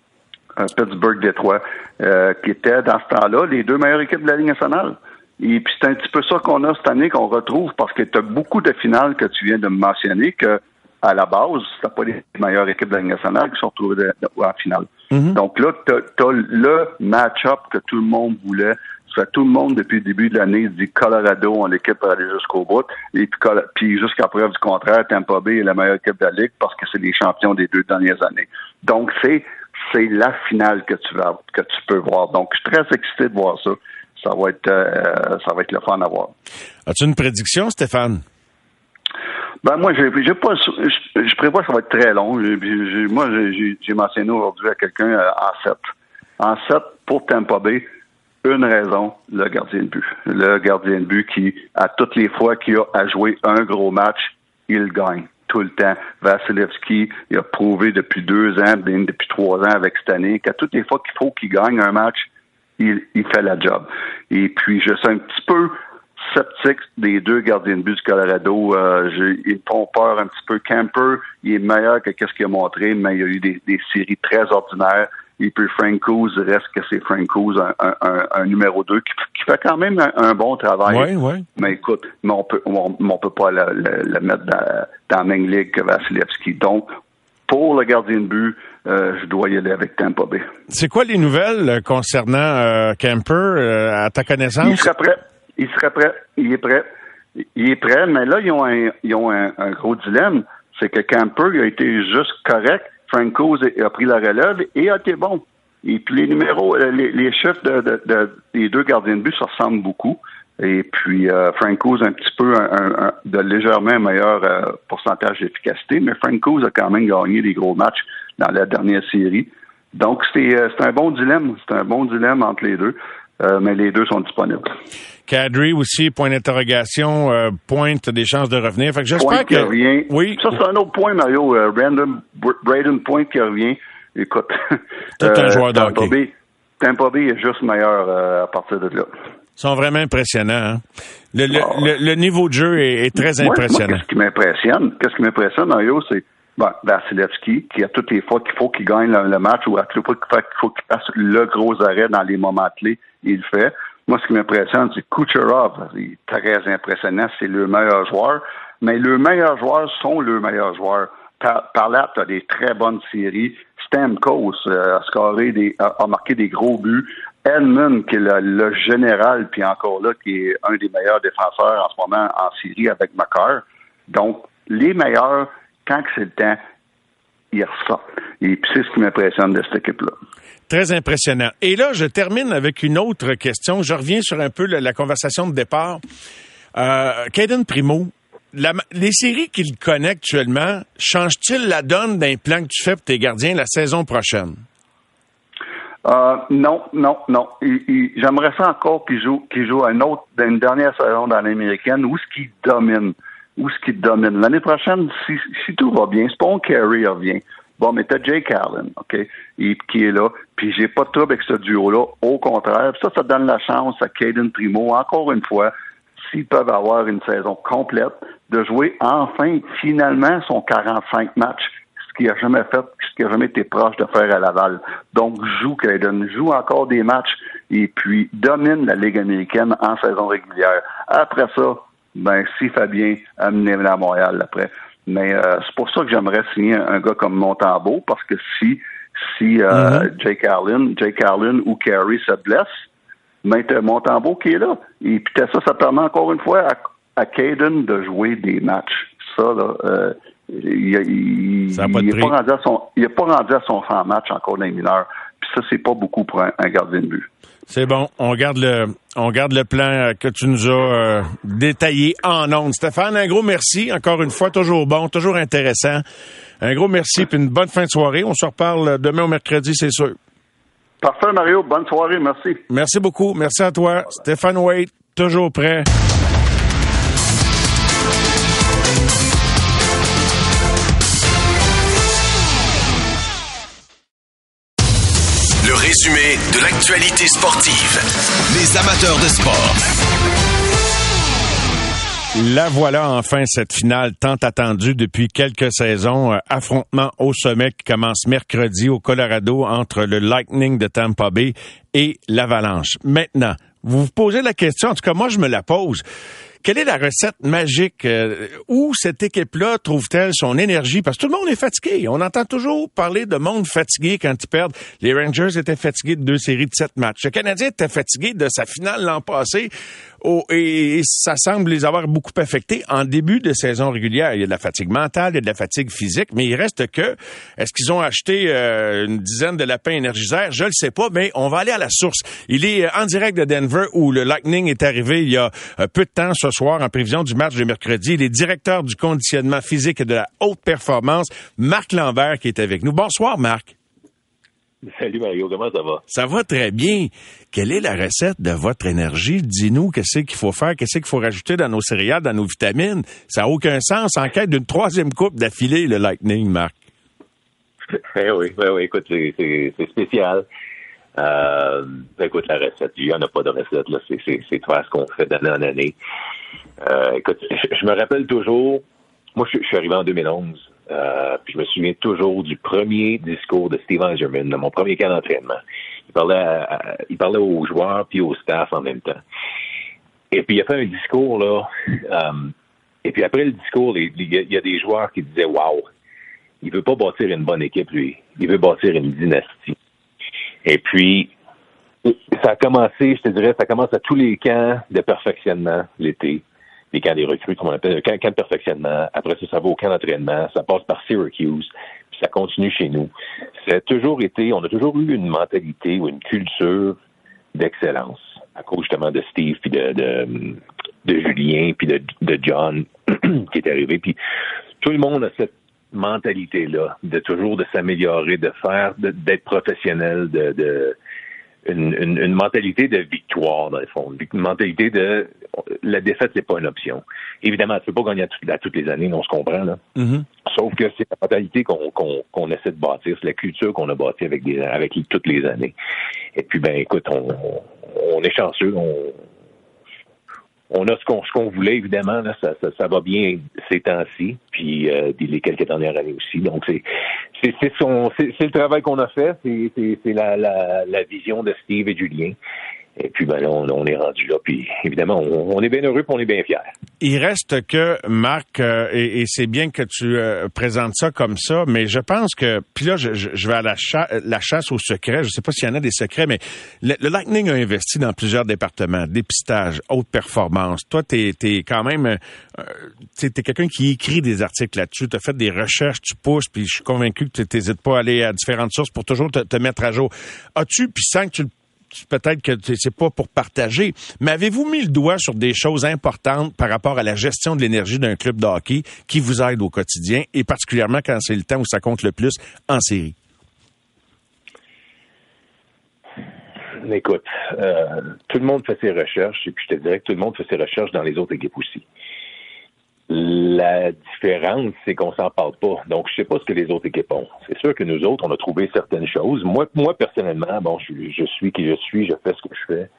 Euh, Pittsburgh Détroit, euh, qui était dans ce temps-là les deux meilleures équipes de la Ligue nationale. Et puis c'est un petit peu ça qu'on a cette année, qu'on retrouve, parce que tu as beaucoup de finales que tu viens de me mentionner, que à la base, c'était pas les meilleures équipes de la Ligue nationale qui sont retrouvées en finale. Mm-hmm. Donc là, tu as, le match-up que tout le monde voulait. Ça, tout le monde, depuis le début de l'année, dit Colorado on l'équipe pour aller jusqu'au bout. Et puis, puis jusqu'à preuve du contraire, Tampa Bay est la meilleure équipe de la Ligue parce que c'est les champions des deux dernières années. Donc, c'est c'est la finale que tu vas que tu peux voir. Donc, je suis très excité de voir ça. Ça va être euh, ça va être le fun à voir. As-tu une prédiction, Stéphane? Ben moi, j'ai, pas, je, prévois que ça va être très long. moi, j'ai, mentionné aujourd'hui à quelqu'un euh, en 7. En 7, pour Tampa Bay, une raison, le gardien de but. Le gardien de but qui, à toutes les fois qu'il a à jouer un gros match, il gagne tout le temps. Vasilevski, il a prouvé depuis deux ans, depuis trois ans avec cette année, qu'à toutes les fois qu'il faut qu'il gagne un match, il, fait la job. Et puis, je suis un petit peu sceptique des deux gardiens de but du Colorado. Euh, ils font peur un petit peu. Camper, il est meilleur que ce qu'il a montré, mais il y a eu des séries très ordinaires. Et puis Frank reste que c'est Frank un, numéro 2 qui, fait quand même un, bon travail. Oui, oui. Mais écoute, mais on peut, on, peut pas le, mettre dans, la même ligue que Vasilevski. Donc, pour le gardien de but, euh, je dois y aller avec Tampa Bay. C'est quoi les nouvelles euh, concernant euh, Camper, à ta connaissance? Il serait prêt. Il serait prêt. Il est prêt. Il est prêt, mais là, ils ont un, ils ont un, gros dilemme. C'est que Camper il a été juste correct Franco a pris la relève et a été bon. Et puis les numéros, euh, les, chiffres des deux gardiens de but se ressemblent beaucoup. Et puis euh, a un petit peu de légèrement meilleur euh, pourcentage d'efficacité, mais Franco a quand même gagné des gros matchs dans la dernière série. Donc c'est un bon dilemme, c'est un bon dilemme entre les deux, mais les deux sont disponibles. Kadri aussi, point d'interrogation, euh, pointe des chances de revenir. Fait que j'espère que. Revient. Oui. Ça, c'est un autre point, Mario. Euh, Brandon, Braden Point qui revient. Écoute. Tout un euh, joueur. Tampa Bay est juste meilleur à partir de là. Ils sont vraiment impressionnants. Hein? Le, le, ah. le, niveau de jeu est, très impressionnant. Qu'est-ce qui m'impressionne? Qu'est-ce qui m'impressionne, Mario, c'est bon, Vasilevski, qui a toutes les fois qu'il faut qu'il gagne le, match ou à toutes les fois qu'il faut qu'il fasse le gros arrêt dans les moments clés, il le fait. Moi, ce qui m'impressionne, c'est Kucherov. Il est très impressionnant. C'est le meilleur joueur. Mais le meilleur joueur sont le meilleur joueur. Par, là, tu as des très bonnes séries. Stamkos euh, a, scoré des, a, marqué des gros buts. Edmund, qui est le, général, puis encore là, qui est un des meilleurs défenseurs en ce moment en série avec Makar. Donc, les meilleurs, quand c'est le temps, ils ressortent. Et puis c'est ce qui m'impressionne de cette équipe-là. Très impressionnant. Et là, je termine avec une autre question. Je reviens sur un peu la, conversation de départ. Euh, Primo, les séries qu'il connaît actuellement, changent-ils la donne d'un plan que tu fais pour tes gardiens la saison prochaine? Euh, non, non, non. J'aimerais ça encore qu'il joue, joue un autre, une dernière saison dans l'américaine où ce qui domine, où ce qui domine. L'année prochaine, si, si tout va bien, Spawn Carey revient. Bon, mais t'as Jake Allen, OK, qui est là. Puis j'ai pas de trouble avec ce duo-là. Au contraire, ça, ça donne la chance à Caden Primo, encore une fois, s'ils peuvent avoir une saison complète, de jouer enfin, finalement, son 45 matchs, ce qu'il a jamais fait, ce qu'il a jamais été proche de faire à Laval. Donc, joue Caden, joue encore des matchs et puis domine la Ligue américaine en saison régulière. Après ça, ben, si Fabien amenez-le à Montréal après. Mais euh, c'est pour ça que j'aimerais signer un, gars comme Montembeau, parce que si si euh, mm-hmm. Jake Allen, Jake Allen ou Carey se blesse, mais t'as Montembeau qui est là. Et puis ça, ça permet encore une fois à, à Caden de jouer des matchs. Ça, là, euh, il n'est pas, rendu à son, il pas rendu à son 100 match encore dans les mineurs. Puis ça, c'est pas beaucoup pour un, gardien de but. C'est bon. On garde le, on garde le plan que tu nous as euh, détaillé en ondes. Stéphane, un gros merci. Encore une fois, toujours bon, toujours intéressant. Un gros merci puis une bonne fin de soirée. On se reparle demain au mercredi, c'est sûr. Parfait, Mario. Bonne soirée. Merci. Merci beaucoup. Merci à toi. Stéphane Waite, toujours prêt. Résumé de l'actualité sportive. Les amateurs de sport. La voilà enfin cette finale tant attendue depuis quelques saisons. Euh, affrontement au sommet qui commence mercredi au Colorado entre le Lightning de Tampa Bay et l'Avalanche. Maintenant, vous vous posez la question, en tout cas moi je me la pose. Quelle est la recette magique? Euh, où cette équipe-là trouve-t-elle son énergie? Parce que tout le monde est fatigué. On entend toujours parler de monde fatigué quand ils perdent. Les Rangers étaient fatigués de deux séries de sept matchs. Le Canadien était fatigué de sa finale l'an passé. Oh, et, ça semble les avoir beaucoup affectés en début de saison régulière. Il y a de la fatigue mentale, il y a de la fatigue physique, mais il reste que, est-ce qu'ils ont acheté euh, une dizaine de lapins énergiseurs? Je le sais pas, mais on va aller à la source. Il est en direct de Denver où le Lightning est arrivé il y a euh, peu de temps ce soir en prévision du match de mercredi. Il est directeur du conditionnement physique et de la haute performance, Marc Lambert, qui est avec nous. Bonsoir, Marc. Salut Mario, comment ça va? Ça va très bien. Quelle est la recette de votre énergie? Dis-nous qu'est-ce qu'il faut faire, qu'est-ce qu'il faut rajouter dans nos céréales, dans nos vitamines. Ça n'a aucun sens. En quête d'une troisième coupe d'affilée, le Lightning, Marc. Eh oui, eh oui, écoute, c'est spécial. Euh, écoute, la recette, il n'y en a pas de recette, là. C'est faire ce qu'on fait d'année en année. Euh, écoute, je, me rappelle toujours, moi, je, je suis arrivé en 2011. Euh, puis je me souviens toujours du premier discours de Steve Eiserman dans mon premier camp d'entraînement. Il parlait, il parlait aux joueurs puis au staff en même temps. Et puis il a fait un discours là. Euh, et puis après le discours, il, y a des joueurs qui disaient Wow, il veut pas bâtir une bonne équipe, lui. Il veut bâtir une dynastie. Et puis ça a commencé, je te dirais, ça commence à tous les camps de perfectionnement l'été les camps des recrues, comme on appelle, le camp, de perfectionnement. Après ça, ça va au camp d'entraînement. Ça passe par Syracuse. Puis ça continue chez nous. C'est toujours été, on a toujours eu une mentalité ou une culture d'excellence à cause justement de Steve puis de, de, Julien puis de, de John qui est arrivé. Puis tout le monde a cette mentalité-là de toujours de s'améliorer, de faire, d'être professionnel, de, de une, une, mentalité de victoire, dans le fond. Une mentalité de la défaite, c'est pas une option. Évidemment, tu peux pas gagner à, toutes les années, on se comprend, là. Mm-hmm. Sauf que c'est la mentalité qu'on qu'on essaie de bâtir, c'est la culture qu'on a bâtie avec, des, avec toutes les années. Et puis, ben, écoute, on, on est chanceux, on, on a ce qu'on qu'on voulait évidemment là, ça, ça, ça, va bien ces temps-ci, puis euh, les quelques dernières années aussi. Donc c'est le travail qu'on a fait, c'est la, la la vision de Steve et Julien. Et puis ben là, on, est rendu là, puis évidemment, on, est bien heureux, puis on est bien fiers. Il reste que Marc, euh, et, c'est bien que tu euh, présentes ça comme ça, mais je pense que, puis là, je, vais à la, chasse aux secrets. Je sais pas s'il y en a des secrets, mais le, Lightning a investi dans plusieurs départements, dépistage, haute performance. Toi, t'es es quand même, euh, tu es quelqu'un qui écrit des articles là-dessus. Tu as fait des recherches, tu pousses, puis je suis convaincu que tu n'hésites pas à aller à différentes sources pour toujours te, te mettre à jour. As-tu, puis sans que tu le peut-être que c'est pas pour partager, mais avez-vous mis le doigt sur des choses importantes par rapport à la gestion de l'énergie d'un club de hockey qui vous aide au quotidien et particulièrement quand c'est le temps où ça compte le plus en série? Écoute, euh, tout le monde fait ses recherches et puis je te dirais que tout le monde fait ses recherches dans les autres équipes aussi. La différence, c'est qu'on s'en parle pas. Donc, je sais pas ce que les autres équipes ont. C'est sûr que nous autres, on a trouvé certaines choses. Moi, moi personnellement, bon, je, suis qui je suis, je fais ce que je fais,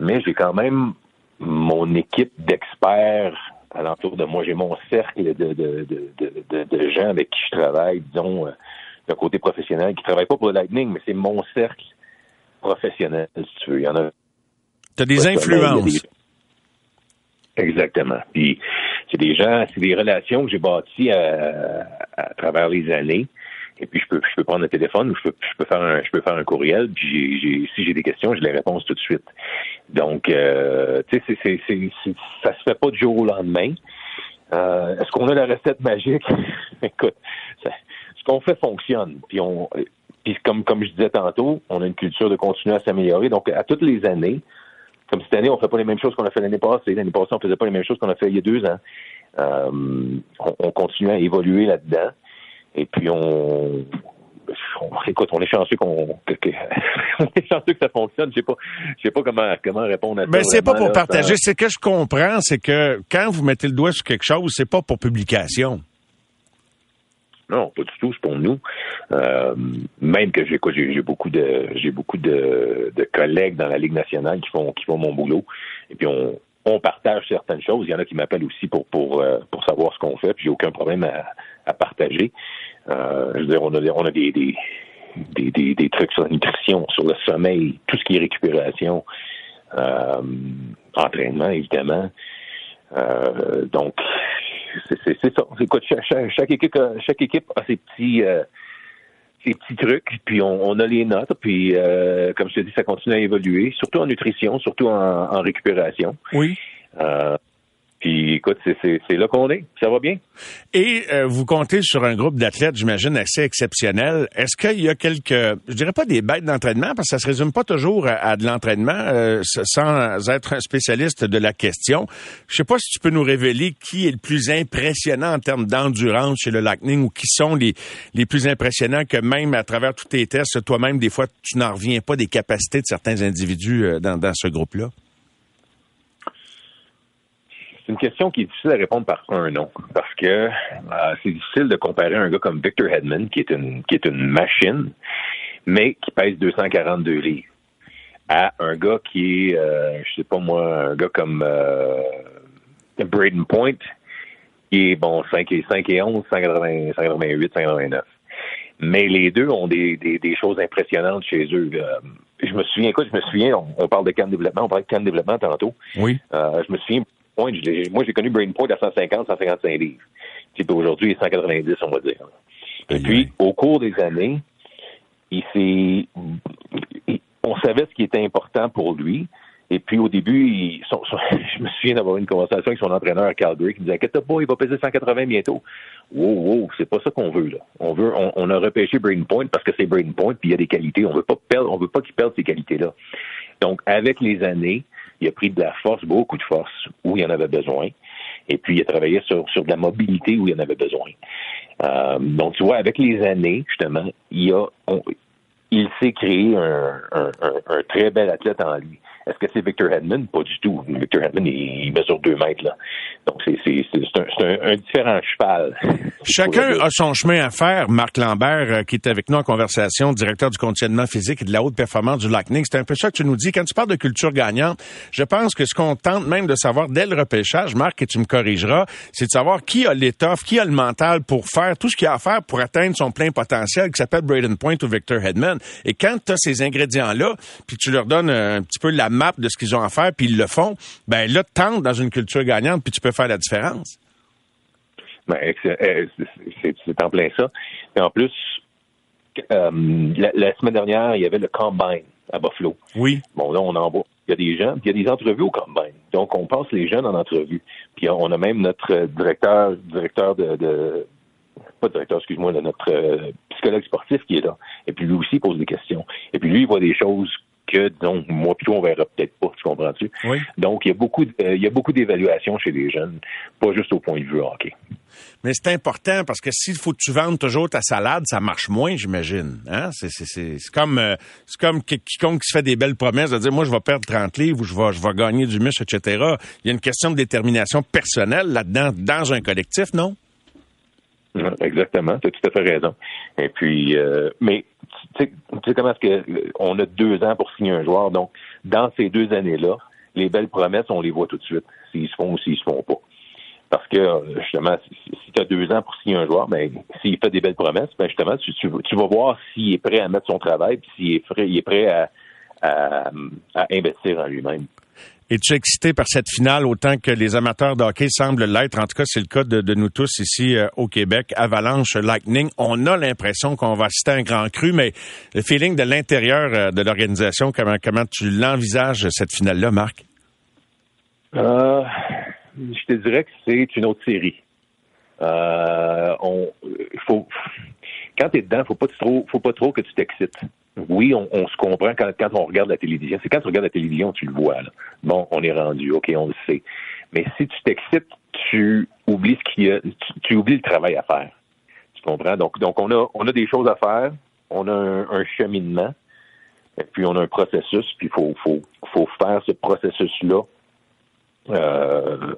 mais j'ai quand même mon équipe d'experts alentour de moi. J'ai mon cercle de, de, de, de, gens avec qui je travaille, disons, euh, d'un côté professionnel, qui ne travaillent pas pour le Lightning, mais c'est mon cercle professionnel, si tu veux. Il y en a. Tu as des influences. Exactement. Puis c'est des gens, c'est des relations que j'ai bâties à, à, travers les années. Et puis je peux, je peux prendre le téléphone ou je peux, je peux faire un, je peux faire un courriel. Puis si j'ai des questions, j'ai les réponses tout de suite. Donc, euh, tu sais, ça se fait pas du jour au lendemain. Euh, est-ce qu'on a la recette magique? Écoute, ce qu'on fait fonctionne. Puis on, puis comme comme je disais tantôt, on a une culture de continuer à s'améliorer. Donc à toutes les années, comme cette année, on ne fait pas les mêmes choses qu'on a fait l'année passée. L'année passée, on ne faisait pas les mêmes choses qu'on a fait il y a deux ans. Euh, on, continue à évoluer là-dedans. Et puis, on, écoute, on est chanceux qu'on que, que- on est chanceux que ça fonctionne. Je sais pas, je sais pas comment comment répondre à ça. Ben, c'est pas pour là, partager. ça- C'est que je comprends, c'est que quand vous mettez le doigt sur quelque chose, c'est pas pour publication. Non, pas du tout, c'est pour nous. Euh, même que j'ai j'ai beaucoup de j'ai beaucoup de, de collègues dans la Ligue nationale qui font qui font mon boulot. Et puis on, on partage certaines choses. Il y en a qui m'appellent aussi pour pour euh, pour savoir ce qu'on fait. Puis j'ai aucun problème à, à partager. Euh, je veux dire, on a des- on a des, des des, des, des trucs sur la nutrition, sur le sommeil, tout ce qui est récupération, euh, entraînement évidemment. Euh, donc, c'est ça. Écoute, chaque, chaque, équipe, a- chaque équipe a ses petits, euh, ses petits trucs, puis on, on a les notes, puis euh, comme je te dis, ça continue à évoluer, surtout en nutrition, surtout en, en récupération. Oui. Euh, puis écoute, c'est- là qu'on est. Ça va bien? Et euh, vous comptez sur un groupe d'athlètes, j'imagine, assez exceptionnel. Est-ce qu'il y a quelques, je dirais pas des bêtes d'entraînement, parce que ça se résume pas toujours à, à de l'entraînement, euh, sans être un spécialiste de la question. Je sais pas si tu peux nous révéler qui est le plus impressionnant en termes d'endurance chez le Lightning ou qui sont les, les plus impressionnants que même à travers tous tes tests, toi-même, des fois, tu n'en reviens pas des capacités de certains individus euh, dans, dans ce groupe-là. C'est une question qui est difficile à répondre par un nom, parce que euh, c'est difficile de comparer un gars comme Victor Hedman, qui est une qui est une machine, mais qui pèse 242 livres, à un gars qui est, euh, je sais pas moi, un gars comme euh, Braden Point, qui est bon 5 et 5 et 11, 180, 188, 189. Mais les deux ont des, des, des choses impressionnantes chez eux. Euh, je me souviens, écoute, je me souviens, on, on parle de camp de développement, on parlait de camp de développement tantôt. Oui. Euh, je me souviens, Point, moi j'ai connu Brain Point à 150, 155 livres. Puis aujourd'hui, il est 190, on va dire. Et puis, au cours des années, il s'est, on savait ce qui était important pour lui. Et puis au début, il- son- son- je me souviens d'avoir une conversation avec son entraîneur à Calgary qui me disait Inquiète pas, il va peser 180 bientôt. Wow, wow, c'est pas ça qu'on veut là. On veut, on, on a repêché Braden Point parce que c'est Braden Point puis il y a des qualités. On veut pas perdre, on veut pas qu'il perde ces qualités-là. Donc avec les années, il a pris de la force, beaucoup de force où il en avait besoin. Et puis il a travaillé sur, sur de la mobilité où il en avait besoin. Euh, donc tu vois, avec les années, justement, il a, on- il s'est créé un, un, un, un très bel athlète en lui. Est-ce que c'est Victor Hedman? Pas du tout. Victor Hedman, il, mesure deux mètres, là. Donc, c'est, c'est, c'est, c'est un, un, un différent cheval. Chacun a son chemin à faire. Marc Lambert, euh, qui est avec nous en conversation, directeur du conditionnement physique et de la haute performance du Lightning, c'est un peu ça que tu nous dis. Quand tu parles de culture gagnante, je pense que ce qu'on tente même de savoir dès le repêchage, Marc, et tu me corrigeras, c'est de savoir qui a l'étoffe, qui a le mental pour faire tout ce qu'il a à faire pour atteindre son plein potentiel, qui s'appelle Braden Point ou Victor Hedman. Et quand tu as ces ingrédients-là, puis tu leur donnes euh, un petit peu la map de ce qu'ils ont à faire, puis ils le font, ben là, tente dans une culture gagnante, puis tu peux faire la différence. Ben, c'est, euh, c'est- en plein ça. Et en plus, euh, la, la semaine dernière, il y avait le Combine à Buffalo. Oui. Bon, là, on envoie. Il y a des gens, puis il y a des entrevues au Combine. Donc, on passe les jeunes en entrevue. Puis on a même notre directeur, directeur de, de pas directeur, excuse-moi, de notre euh, psychologue sportif qui est là. Et puis lui aussi pose des questions. Et puis lui, il voit des choses que, disons, moi plutôt, on verra peut-être pas, tu comprends-tu? Oui. Donc, il y a beaucoup, euh, il y a beaucoup d'évaluations chez les jeunes, pas juste au point de vue hockey. Mais c'est important parce que s'il faut que tu vendes toujours ta salade, ça marche moins, j'imagine. Hein? C'est, c'est, c'est, c'est comme, euh, c'est comme qui- quiconque qui se fait des belles promesses de dire moi je vais perdre 30 livres ou je vais, je vais gagner du muscle, etc. Il y a une question de détermination personnelle là-dedans, dans un collectif, non? Exactement, tu as tout à fait raison. Et puis, euh, mais tu sais, comment est-ce que on a deux ans pour signer un joueur, donc dans ces deux années-là, les belles promesses, on les voit tout de suite, s'ils se font ou s'ils se font pas. Parce que justement, si, tu as deux ans pour signer un joueur, ben s'il fait des belles promesses, ben justement, tu, tu, tu vas voir s'il est prêt à mettre son travail, puis s'il est prêt, il est prêt à, à, à investir en lui-même. Es-tu excité par cette finale autant que les amateurs de hockey semblent l'être? En tout cas, c'est le cas de, nous tous ici euh, au Québec. Avalanche, Lightning, on a l'impression qu'on va assister à un grand cru, mais le feeling de l'intérieur euh, de l'organisation, comment, tu l'envisages, cette finale-là, Marc? Euh, je te dirais que c'est une autre série. Euh, on, faut, quand t'es dedans, faut pas trop, faut pas trop que tu t'excites. Oui, on, on se comprend quand, quand on regarde la télévision. C'est quand tu regardes la télévision, tu le vois. Là. Bon, on est rendu, ok, on le sait. Mais si tu t'excites, tu oublies ce qu'il y a, tu, oublies le travail à faire. Tu comprends? Donc, donc on a, on a des choses à faire. on a un, cheminement, et puis on a un processus, puis il faut, faut, faut faire ce processus-là euh,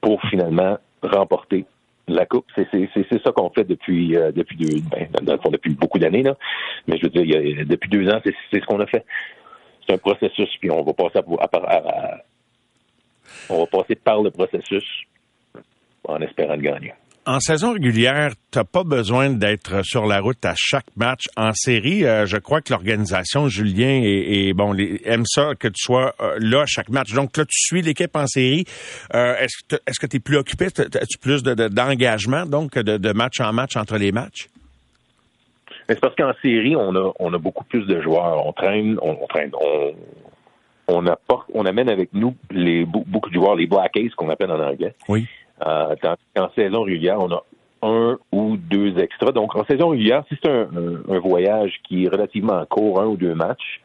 pour finalement remporter la coupe. C'est ça qu'on fait depuis euh, depuis deux, ben, dans le fond depuis beaucoup d'années là. Mais je veux dire, il y a, depuis deux ans, c'est ce qu'on a fait. C'est un processus, puis on va passer à, on va passer par le processus en espérant de gagner. En saison régulière, tu n'as pas besoin d'être sur la route à chaque match. En série, euh, je crois que l'organisation, Julien, et, bon, les, aime ça que tu sois euh, là à chaque match. Donc là, tu suis l'équipe en série. Euh, est-ce que tu es plus occupé? As-tu plus d'engagement, donc, de, match en match entre les matchs? C'est parce qu'en série, on a, on a beaucoup plus de joueurs. On traîne, on, traîne, on, on, apporte, on amène avec nous les, beaucoup de joueurs, les Black Ace qu'on appelle en anglais. Oui. Euh, en saison régulière, on a un ou deux extras. Donc, en saison régulière, si c'est un, voyage qui est relativement court, un ou deux matchs,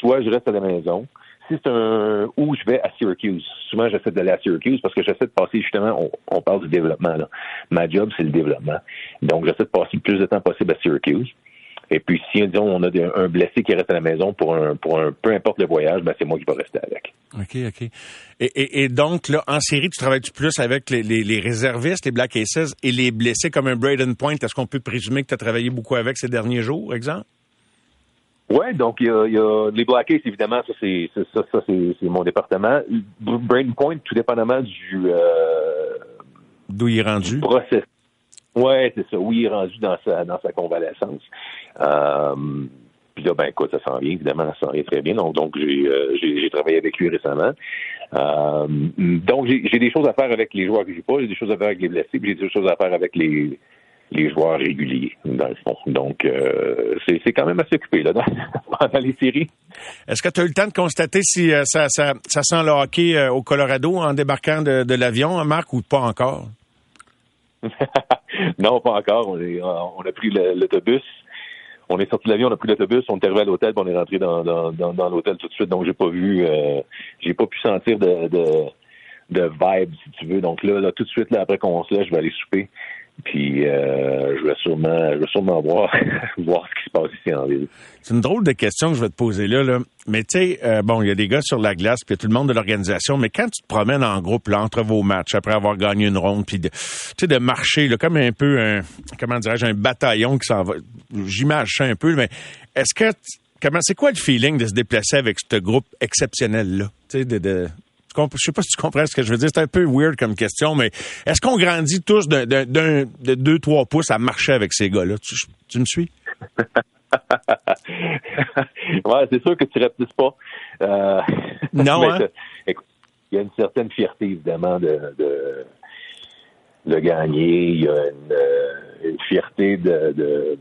soit je reste à la maison. Si c'est un où je vais à Syracuse, souvent j'essaie d'aller à Syracuse parce que j'essaie de passer justement, on parle du développement. Là. Ma job, c'est le développement. Donc, j'essaie de passer le plus de temps possible à Syracuse. Et puis, si disons, on a un blessé qui reste à la maison pour un, pour un peu importe le voyage, ben, c'est moi qui vais rester avec. OK, OK. Et, et, donc, là, en série, tu travailles-tu plus avec les, les, réservistes, les Black Aces et les blessés comme un Braden Point? Est-ce qu'on peut présumer que tu as travaillé beaucoup avec ces derniers jours, exemple? Oui, donc il y, a, y a, les Black Aces, évidemment, ça c'est ça, ça c'est mon département. Braden Point, tout dépendamment du euh, d'où il est rendu? Process. Ouais, c'est ça. Oui, il est rendu dans sa dans sa convalescence. Euh, puis là, ben écoute, ça s'en vient, évidemment, ça s'en vient très bien. Donc, donc j'ai, euh, travaillé avec lui récemment. Euh, donc, j'ai, des choses à faire avec les joueurs que j'ai pas, j'ai des choses à faire avec les blessés, puis j'ai des choses à faire avec les, les joueurs réguliers, dans le fond. Donc, euh, c'est, quand même assez occupé là, dans, pendant les séries. Est-ce que tu as eu le temps de constater si ça, ça, ça sent le hockey au Colorado en débarquant de, de l'avion, Marc, ou pas encore? non, pas encore. On, est, on a pris l'autobus on est sorti de l'avion, on a pris l'autobus, on est arrivé à l'hôtel, on est rentré dans, dans, dans, l'hôtel tout de suite. Donc j'ai pas vu, euh, j'ai pas pu sentir de, de, de vibe, si tu veux. Donc là, là tout de suite, là, après qu'on se lève, je vais aller souper. Puis euh, je vais sûrement, je vais sûrement voir, voir ce qui se passe ici en ville. C'est une drôle de question que je vais te poser là. là. Mais tu sais, euh, bon, il y a des gars sur la glace, puis tout le monde de l'organisation. Mais quand tu te promènes en groupe là, entre vos matchs, après avoir gagné une ronde, puis de, de marcher là, comme un peu un, comment dirais-je, un bataillon qui s'en va. J'imagine ça un peu, mais est-ce que comment c'est quoi le feeling de se déplacer avec ce groupe exceptionnel là, tu sais, de, de je sais pas si tu comprends ce que je veux dire. C'est un peu weird comme question, mais est-ce qu'on grandit tous de, de, deux, trois pouces à marcher avec ces gars-là? Tu, me suis? ouais, c'est sûr que tu répliques pas. Euh, non, hein? il y a une certaine fierté, évidemment, de, de, gagner. Il y a une, euh, fierté de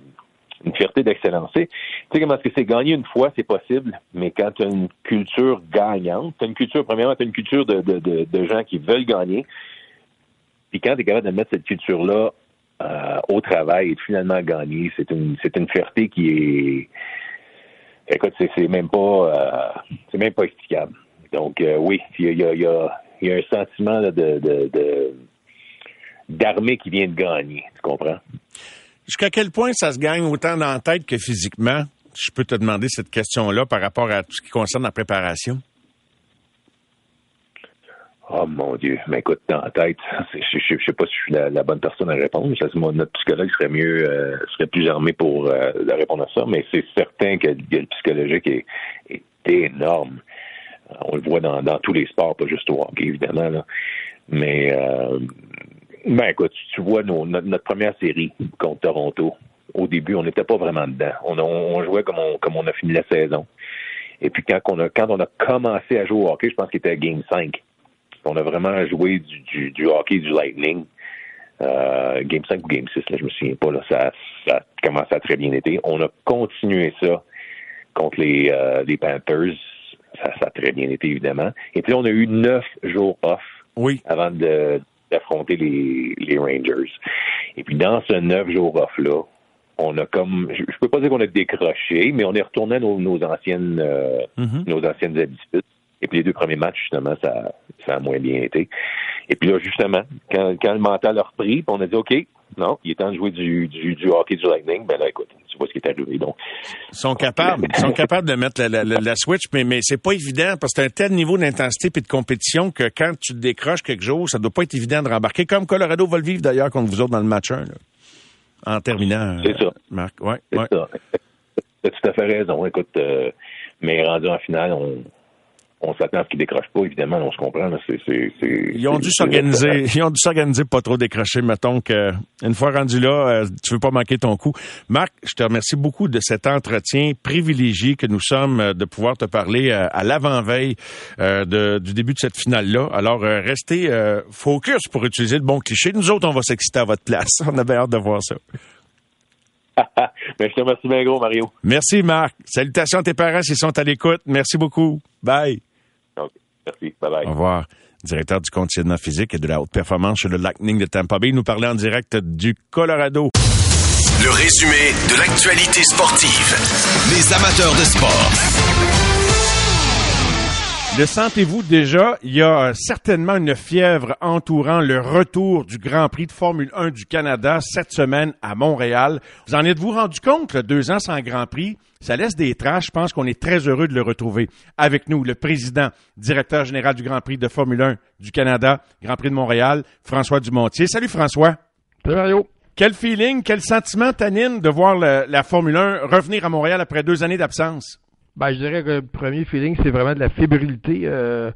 une fierté d'excellence. Tu sais comment est-ce que c'est gagner une fois, c'est possible, mais quand tu as une culture gagnante, tu as une culture, premièrement, tu as une culture de, de, de, gens qui veulent gagner, puis quand tu es capable de mettre cette culture-là euh, au travail et de finalement gagner, c'est une c'est une fierté qui est écoute, c'est même pas euh, c'est même pas explicable. Donc euh, oui, il y a, y, a, y a un sentiment de, de d'armée qui vient de gagner, tu comprends? Jusqu'à quel point ça se gagne autant dans la tête que physiquement? Je peux te demander cette question-là par rapport à tout ce qui concerne la préparation. Oh mon Dieu, mais écoute, dans la tête, je, ne sais pas si je suis la, bonne personne à répondre. notre psychologue serait mieux, euh, serait plus armé pour euh, répondre à ça, mais c'est certain que, le psychologique est, énorme. On le voit dans, tous les sports, pas juste au hockey, évidemment. Mais euh, ben écoute, tu vois notre, première série contre Toronto. Au début, on n'était pas vraiment dedans. On, jouait comme on, comme on a fini la saison. Et puis quand on a quand on a commencé à jouer au hockey, je pense qu'il était à Game 5. On a vraiment joué du, du, hockey du Lightning. Euh, game 5 ou Game 6, là, je me souviens pas. Là, ça, ça a commencé à très bien été. On a continué ça contre les, euh, les Panthers. Ça, ça a très bien été, évidemment. Et puis on a eu neuf jours off oui. avant de, d'affronter les, les Rangers. Et puis dans ce neuf jours off-là, on a comme je, peux pas dire qu'on a décroché, mais on est retourné à nos, nos anciennes euh, mm-hmm. nos anciennes habitudes. Et puis les deux premiers matchs, justement, ça, ça a moins bien été. Et puis là, justement, quand, quand le mental a repris, on a dit OK, non, il est temps de jouer du, du, du hockey du Lightning. Ben là, écoute, tu vois ce qui est arrivé. Donc, Ils sont capables, ils sont capables de mettre la, la, la, la switch, mais, mais c'est pas évident parce que c'est un tel niveau d'intensité et de compétition que quand tu te décroches quelque chose, ça doit pas être évident de rembarquer, comme Colorado va le vivre d'ailleurs contre vous autres dans le match 1. Là. En terminant, C'est euh, ça. Marc. Ouais, c'est ça. T'as tout à fait raison. Écoute, euh, mais rendu en finale, on, on s'attend à ce qu'il décroche pas, évidemment, on se comprend. Là, Ils ont dû s'organiser, ils ont dû s'organiser pas trop décrocher. Mettons que une fois rendu là, euh, tu veux pas manquer ton coup. Marc, je te remercie beaucoup de cet entretien privilégié que nous sommes euh, de pouvoir te parler euh, à l'avant-veille du début de cette finale-là. Alors, restez focus pour utiliser le bon cliché. Nous autres, on va s'exciter à votre place. On avait hâte de voir ça. Mais je te remercie bien gros, Mario. Merci, Marc. Salutations à tes parents s'ils sont à l'écoute. Merci beaucoup. Bye. Donc, merci. Bye bye. Au revoir. Directeur du conditionnement physique et de la haute performance chez le Lightning de Tampa Bay. Nous parlait en direct du Colorado. Le résumé de l'actualité sportive. Les amateurs de sport. Le sentez-vous déjà? Il y a euh, certainement une fièvre entourant le retour du Grand Prix de Formule 1 du Canada cette semaine à Montréal. Vous en êtes-vous rendu compte? là, deux ans sans Grand Prix, ça laisse des traces. Je pense qu'on est très heureux de le retrouver. Avec nous, le président, directeur général du Grand Prix de Formule 1 du Canada, Grand Prix de Montréal, François Dumontier. Salut François. Salut Mario. Quel feeling, quel sentiment t'anime de voir le- la Formule 1 revenir à Montréal après deux années d'absence? Ben, je dirais que le premier feeling, c'est vraiment de la fébrilité, euh,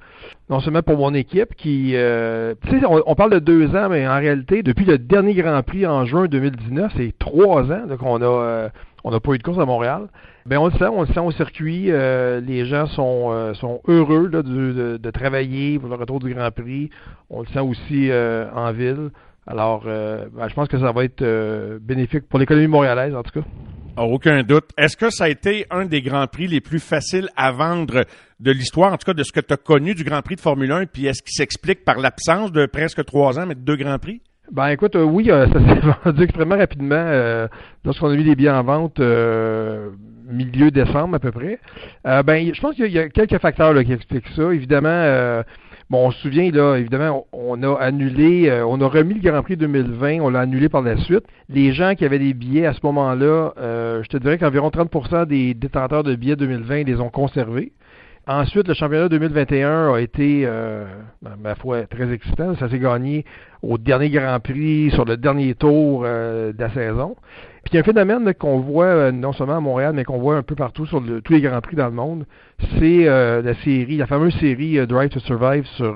non seulement pour mon équipe qui, euh, tu sais, on, parle de deux ans, mais en réalité, depuis le dernier Grand Prix en juin 2019, c'est trois ans qu'on a, euh, on n'a pas eu de course à Montréal. Ben, on le sent, on le sent au circuit. euh, les gens sont, euh, sont heureux là, de, de- de travailler pour le retour du Grand Prix. On le sent aussi euh, en ville. Alors, euh, ben, je pense que ça va être euh, bénéfique pour l'économie montréalaise, en tout cas. Ah, aucun doute. Est-ce que ça a été un des Grands Prix les plus faciles à vendre de l'histoire, en tout cas de ce que tu as connu du Grand Prix de Formule 1, puis est-ce qu'il s'explique par l'absence de presque trois ans, mais de deux Grands Prix? Ben écoute, euh, oui, euh, ça s'est vendu extrêmement rapidement euh, lorsqu'on a mis les billets en vente euh, milieu décembre à peu près. Ben je pense qu'il y, a- quelques facteurs qui expliquent ça. Évidemment, bon, on se souvient là, évidemment, on, a annulé, euh, on a remis le Grand Prix 2020, on l'a annulé par la suite. Les gens qui avaient des billets à ce moment-là, euh, je te dirais qu'environ 30% des détenteurs de billets 2020 les ont conservés. Ensuite, le championnat 2021 a été, euh, ma foi, très excitant. Ça s'est gagné au dernier Grand Prix, sur le dernier tour euh, de la saison. Puis il y a un phénomène qu'on voit euh, non seulement à Montréal, mais qu'on voit un peu partout sur le- tous les Grands Prix dans le monde. C'est la série, la fameuse série Drive to Survive sur,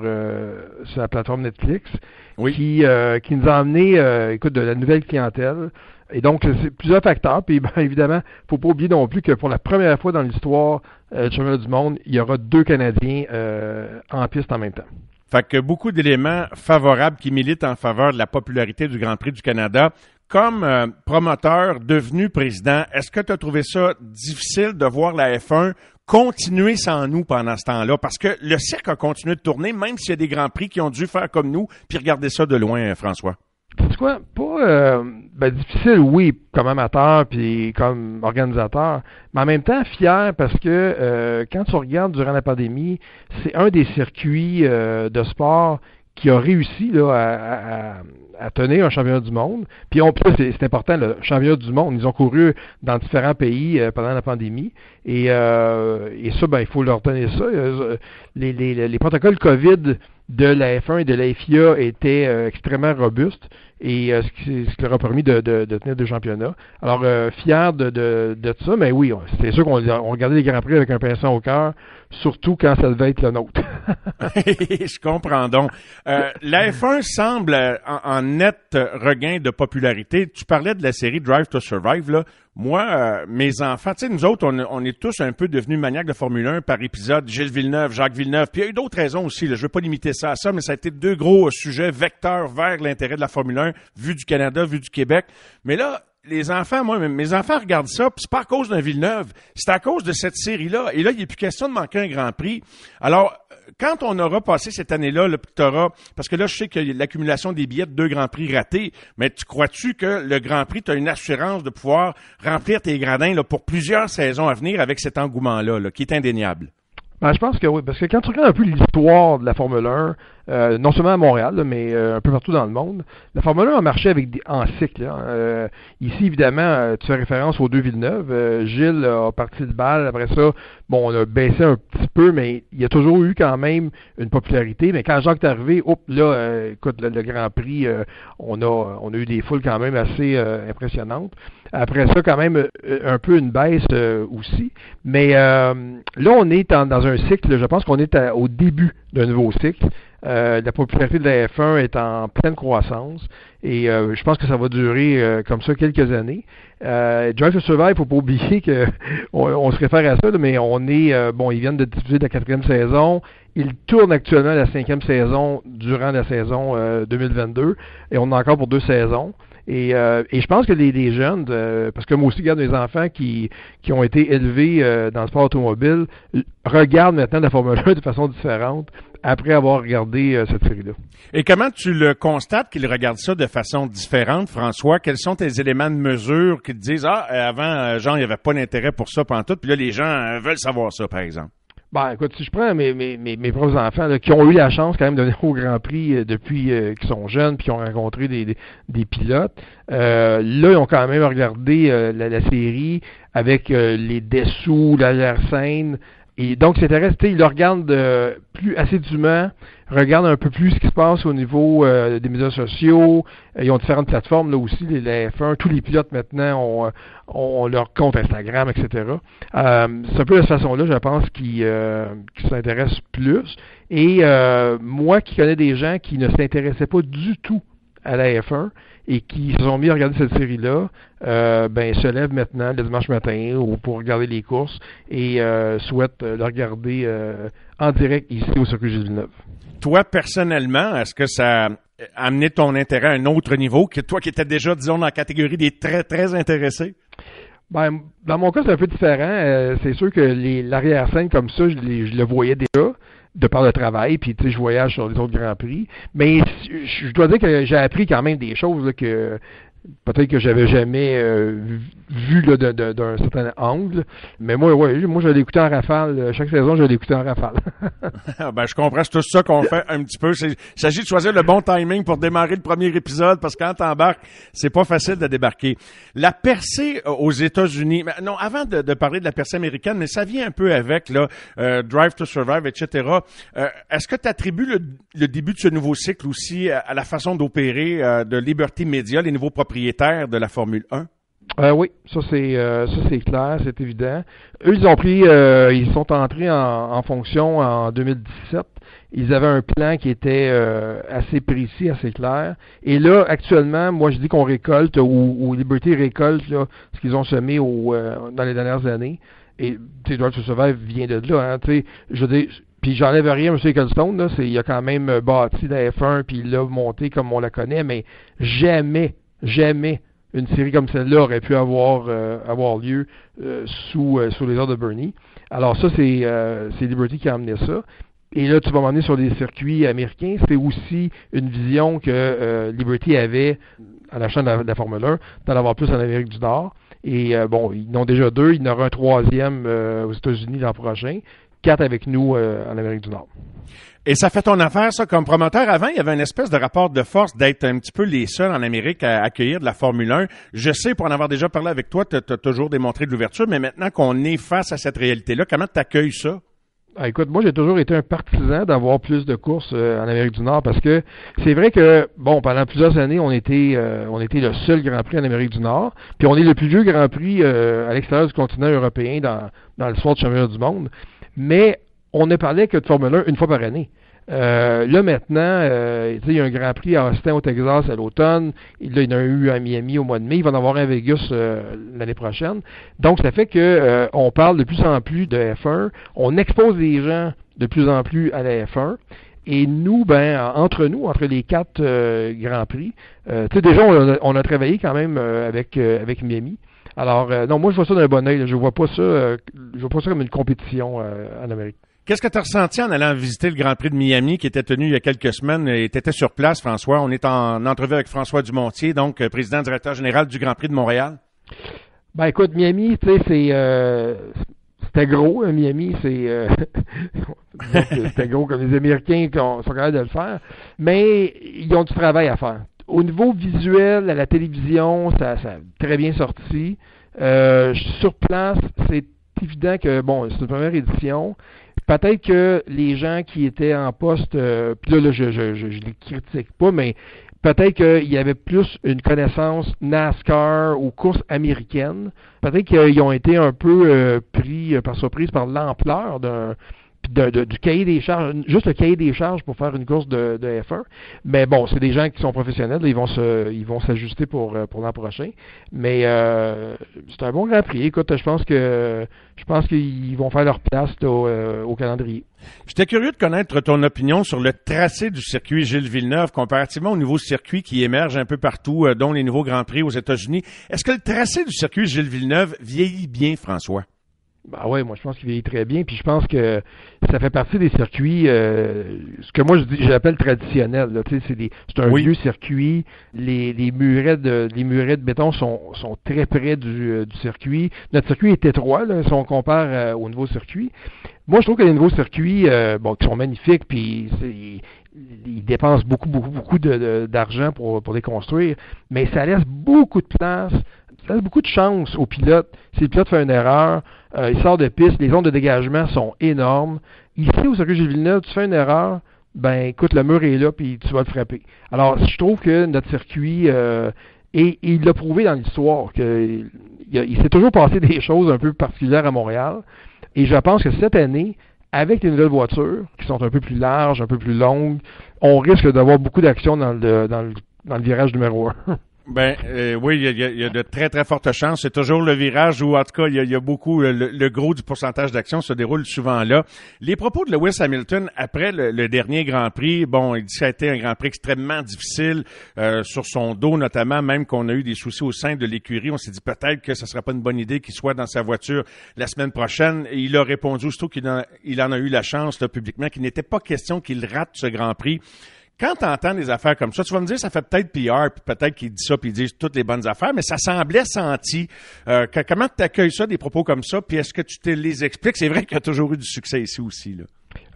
sur la plateforme Netflix, Oui. qui, qui nous a amené, écoute, de la nouvelle clientèle. Et donc, c'est plusieurs facteurs. Puis, ben, évidemment, faut pas oublier non plus que pour la première fois dans l'histoire euh, du championnat du monde, il y aura deux Canadiens euh, en piste en même temps. Fait que beaucoup d'éléments favorables qui militent en faveur de la popularité du Grand Prix du Canada. Comme euh, promoteur devenu président, est-ce que tu as trouvé ça difficile de voir la F1 continuer sans nous pendant ce temps-là? Parce que le cirque a continué de tourner, même s'il y a des Grands Prix qui ont dû faire comme nous, puis regarder ça de loin, François. C'est quoi? Pas euh, ben, difficile, oui, comme amateur puis comme organisateur, mais en même temps fier parce que euh, quand tu regardes durant la pandémie, c'est un des circuits euh, de sport qui a réussi là, à, tenir un championnat du monde. Puis on, là, c'est, important, le championnat du monde. Ils ont couru dans différents pays euh, pendant la pandémie. Et, et ça, ben, il faut leur donner ça. Les, les protocoles COVID de la F1 et de la FIA étaient euh, extrêmement robustes et euh, ce, qui, ce qui leur a permis de, de, de tenir deux championnats. Alors, euh, fier de, de, ça, mais oui, c'est sûr qu'on on regardait les Grands Prix avec un pincement au cœur, surtout quand ça devait être le nôtre. Je comprends donc. Euh, la F1 semble euh, en, net regain de popularité. Tu parlais de la série Drive to Survive. Là. Moi, euh, mes enfants, tu sais, nous autres, on, on est tous un peu devenus maniaques de Formule 1 par épisode. Gilles Villeneuve, Jacques Villeneuve. Puis il y a eu d'autres raisons aussi. Là. Je ne veux pas limiter ça à ça, mais ça a été deux gros sujets vecteurs vers l'intérêt de la Formule 1, vu du Canada, vu du Québec. Mais là, les enfants, moi, mes enfants regardent ça, puis c'est pas à cause d'un Villeneuve, c'est à cause de cette série-là. Et là, il n'est plus question de manquer un Grand Prix. Alors, euh, quand on aura passé cette année-là, le t'auras, parce que là, je sais a l'accumulation des billets de deux Grands Prix ratés, mais tu crois-tu que le Grand Prix, tu une assurance de pouvoir remplir tes gradins là, pour plusieurs saisons à venir avec cet engouement-là, là, qui est indéniable? Ben, je pense que oui, parce que quand tu regardes un peu l'histoire de la Formule 1, euh, non seulement à Montréal, mais un peu partout dans le monde. La Formule 1 a marché avec des, en cycle. Hein. ici, évidemment, tu fais référence aux deux Villeneuve. Gilles a parti le bal. Après ça, bon, on a baissé un petit peu, mais il y a toujours eu quand même une popularité. Mais quand Jacques est arrivé, hop, là, écoute, le, Grand Prix, on a on a eu des foules quand même assez impressionnantes. Après ça, quand même, un peu une baisse aussi. Mais là, on est dans un cycle, je pense qu'on est au début d'un nouveau cycle. Euh, la popularité de la F1 est en pleine croissance et euh, je pense que ça va durer euh, comme ça quelques années. Drive to Survive, il faut pas oublier que on, se réfère à ça, mais on est bon, ils viennent de diffuser la quatrième saison. Ils tournent actuellement la cinquième saison durant la saison 2022 et on a encore pour deux saisons. Et, euh, et je pense que les, jeunes, euh, parce que moi aussi, regarde des enfants qui, qui ont été élevés euh, dans le sport automobile, regardent maintenant la Formule 1 de façon différente après avoir regardé cette série-là. Et comment tu le constates qu'ils regardent ça de façon différente, François? Quels sont tes éléments de mesure qui te disent, ah, avant, Jean, il n'y avait pas d'intérêt pour ça pendant tout, puis là, les gens veulent savoir ça, par exemple? Ben, écoute, si je prends mes, mes, mes, mes propres enfants qui ont eu la chance quand même de venir au Grand Prix euh, depuis euh, qu'ils sont jeunes, puis qui ont rencontré des, des, pilotes, euh, là, ils ont quand même regardé la, série avec les dessous, la scène, et donc, c'est intéressant, ils le regardent euh, plus assidûment, regardent un peu plus ce qui se passe au niveau euh, des médias sociaux. Ils ont différentes plateformes, là aussi, les, F1. Tous les pilotes maintenant ont, euh, ont leur compte Instagram, etc. c'est un peu de cette façon-là, je pense, qui, qui s'intéressent plus. Et moi qui connais des gens qui ne s'intéressaient pas du tout à la F1 et qui se sont mis à regarder cette série-là, euh, ben, se lèvent maintenant le dimanche matin ou pour regarder les courses et euh, souhaitent le regarder euh, en direct ici au Circuit Gilles Villeneuve. Toi, personnellement, est-ce que ça a amené ton intérêt à un autre niveau que toi qui étais déjà, disons, dans la catégorie des très, très intéressés? Ben, dans mon cas, c'est un peu différent. c'est sûr que l'arrière-scène comme ça, je, je, le voyais déjà de par le travail, puis tu sais, je voyage sur les autres Grands Prix. Mais je dois dire que j'ai appris quand même des choses que peut-être que j'avais jamais euh, vu d'un certain angle. Mais moi, ouais, moi je l'ai en rafale. Chaque saison, je l'ai en rafale. ben, je comprends, c'est tout ça qu'on fait un petit peu. Il s'agit de choisir le bon timing pour démarrer le premier épisode, parce que quand t'embarques, c'est pas facile de débarquer. La percée euh, aux États-Unis, non, avant de, parler de la percée américaine, mais ça vient un peu avec là, euh, Drive to Survive, etc. Est-ce que tu attribues le, le, début de ce nouveau cycle aussi à, la façon d'opérer de Liberty Media, les nouveaux propriétaires de la Formule 1? Euh, oui, ça c'est euh, ça c'est clair, c'est évident. Eux, ils ont pris, euh, ils sont entrés en, fonction en 2017. Ils avaient un plan qui était assez précis, assez clair. Et là, actuellement, moi je dis qu'on récolte ou, Liberty récolte ce qu'ils ont semé dans les dernières années. Et Edward Survive vient de là. Hein, puis j'enlève rien M. Ecclestone, là, il a quand même bâti la F1 puis il l'a monté comme on la connaît, mais jamais jamais une série comme celle-là aurait pu avoir, euh, avoir lieu euh, sous, euh, sous les ordres de Bernie. Alors ça, c'est, Liberty qui a amené ça. Et là, tu vas m'emmener sur des circuits américains. C'est aussi une vision que Liberty avait à la chaîne de la, Formule 1, d'en avoir plus en Amérique du Nord. Et bon, ils en ont déjà deux. Il y en aura un troisième aux États-Unis l'an prochain. Quatre avec nous en Amérique du Nord. Et ça fait ton affaire, ça, comme promoteur. Avant, il y avait une espèce de rapport de force d'être un petit peu les seuls en Amérique à accueillir de la Formule 1. Je sais, pour en avoir déjà parlé avec toi, tu as, toujours démontré de l'ouverture, mais maintenant qu'on est face à cette réalité-là, comment tu accueilles ça? Ah, écoute, moi j'ai toujours été un partisan d'avoir plus de courses euh, en Amérique du Nord parce que c'est vrai que bon pendant plusieurs années on était euh, on était le seul Grand Prix en Amérique du Nord, puis on est le plus vieux Grand Prix euh, à l'extérieur du continent européen dans dans le sport de championnat du monde, mais on ne parlait que de Formule 1 une fois par année. Euh, là maintenant, euh, il y a un Grand Prix à Austin au Texas à l'automne. Il y en a eu à Miami au mois de mai. Il va en avoir un à Vegas euh, l'année prochaine. Donc, ça fait que euh, on parle de plus en plus de F1. On expose les gens de plus en plus à la F1. Et nous, ben, entre nous, entre les quatre Grands Prix, tu sais, déjà, on a, travaillé quand même avec, avec Miami. Alors, non, moi, je vois ça d'un bon oeil. Je vois pas ça, je vois pas ça comme une compétition en Amérique. Qu'est-ce que tu as ressenti en allant visiter le Grand Prix de Miami qui était tenu il y a quelques semaines et tu étais sur place, François? On est en entrevue avec François Dumontier, donc euh, président directeur général du Grand Prix de Montréal. Ben écoute, Miami, tu sais, c'est euh, c'était gros, Miami, c'est c'était gros comme les Américains qui sont capables de le faire, mais ils ont du travail à faire. Au niveau visuel, à la télévision, ça, ça a très bien sorti. sur place, c'est évident que, bon, c'est une première édition. Peut-être que les gens qui étaient en poste, euh, puis là, je, je, je, les critique pas, mais peut-être qu'il y avait plus une connaissance NASCAR ou courses américaines. Peut-être qu'ils ont été un peu euh, pris euh, par surprise par l'ampleur d'un du cahier des charges, juste le cahier des charges pour faire une course de, de F1. Mais bon, c'est des gens qui sont professionnels, ils vont se, ils vont s'ajuster pour euh, pour l'an prochain. Mais euh, c'est un bon Grand Prix. Écoute, je pense que je pense qu'ils vont faire leur place au, euh, au calendrier. J'étais curieux de connaître ton opinion sur le tracé du circuit Gilles Villeneuve comparativement au nouveau circuit qui émerge un peu partout, dont les nouveaux Grands Prix aux États-Unis. Est-ce que le tracé du circuit Gilles Villeneuve vieillit bien, François? Bah ouais, moi je pense qu'il vieillit très bien, puis je pense que ça fait partie des circuits, euh, ce que moi je dis, j'appelle traditionnel. Tu sais, c'est c'est un vieux circuit. Les, les murets de les murets de béton sont, sont très près du, euh, du circuit. Notre circuit est étroit là, si on compare euh, au nouveau circuit. Moi je trouve que les nouveaux circuits, bon, qui sont magnifiques, puis ils dépensent beaucoup beaucoup beaucoup d'argent pour pour les construire, mais ça laisse beaucoup de place ça laisse beaucoup de chance au pilote. Si le pilote fait une erreur, euh, il sort de piste, les ondes de dégagement sont énormes. Ici, au circuit Gilles Villeneuve, tu fais une erreur, ben écoute, le mur est là, puis tu vas le frapper. Alors, je trouve que notre circuit, euh, et, il l'a prouvé dans l'histoire, qu'il il, s'est toujours passé des choses un peu particulières à Montréal. Et je pense que cette année, avec les nouvelles voitures, qui sont un peu plus larges, un peu plus longues, on risque d'avoir beaucoup d'action dans le, virage numéro 1. Ben euh, oui, il y, a, de très très fortes chances. C'est toujours le virage où, en tout cas, il y a, beaucoup le, gros du pourcentage d'action se déroule souvent là. Les propos de Lewis Hamilton après le, dernier Grand Prix, bon, il dit que ça a été un Grand Prix extrêmement difficile euh, sur son dos, notamment, même qu'on a eu des soucis au sein de l'écurie. On s'est dit peut-être que ce serait pas une bonne idée qu'il soit dans sa voiture la semaine prochaine. Il a répondu surtout qu'il en, il en a eu la chance là, publiquement qu'il n'était pas question qu'il rate ce Grand Prix quand tu entends des affaires comme ça, tu vas me dire, ça fait peut-être PR, puis peut-être qu'il dit ça, puis il dit toutes les bonnes affaires, mais ça semblait senti. Euh, comment tu accueilles ça, des propos comme ça, puis est-ce que tu te les expliques? C'est vrai qu'il y a toujours eu du succès ici aussi.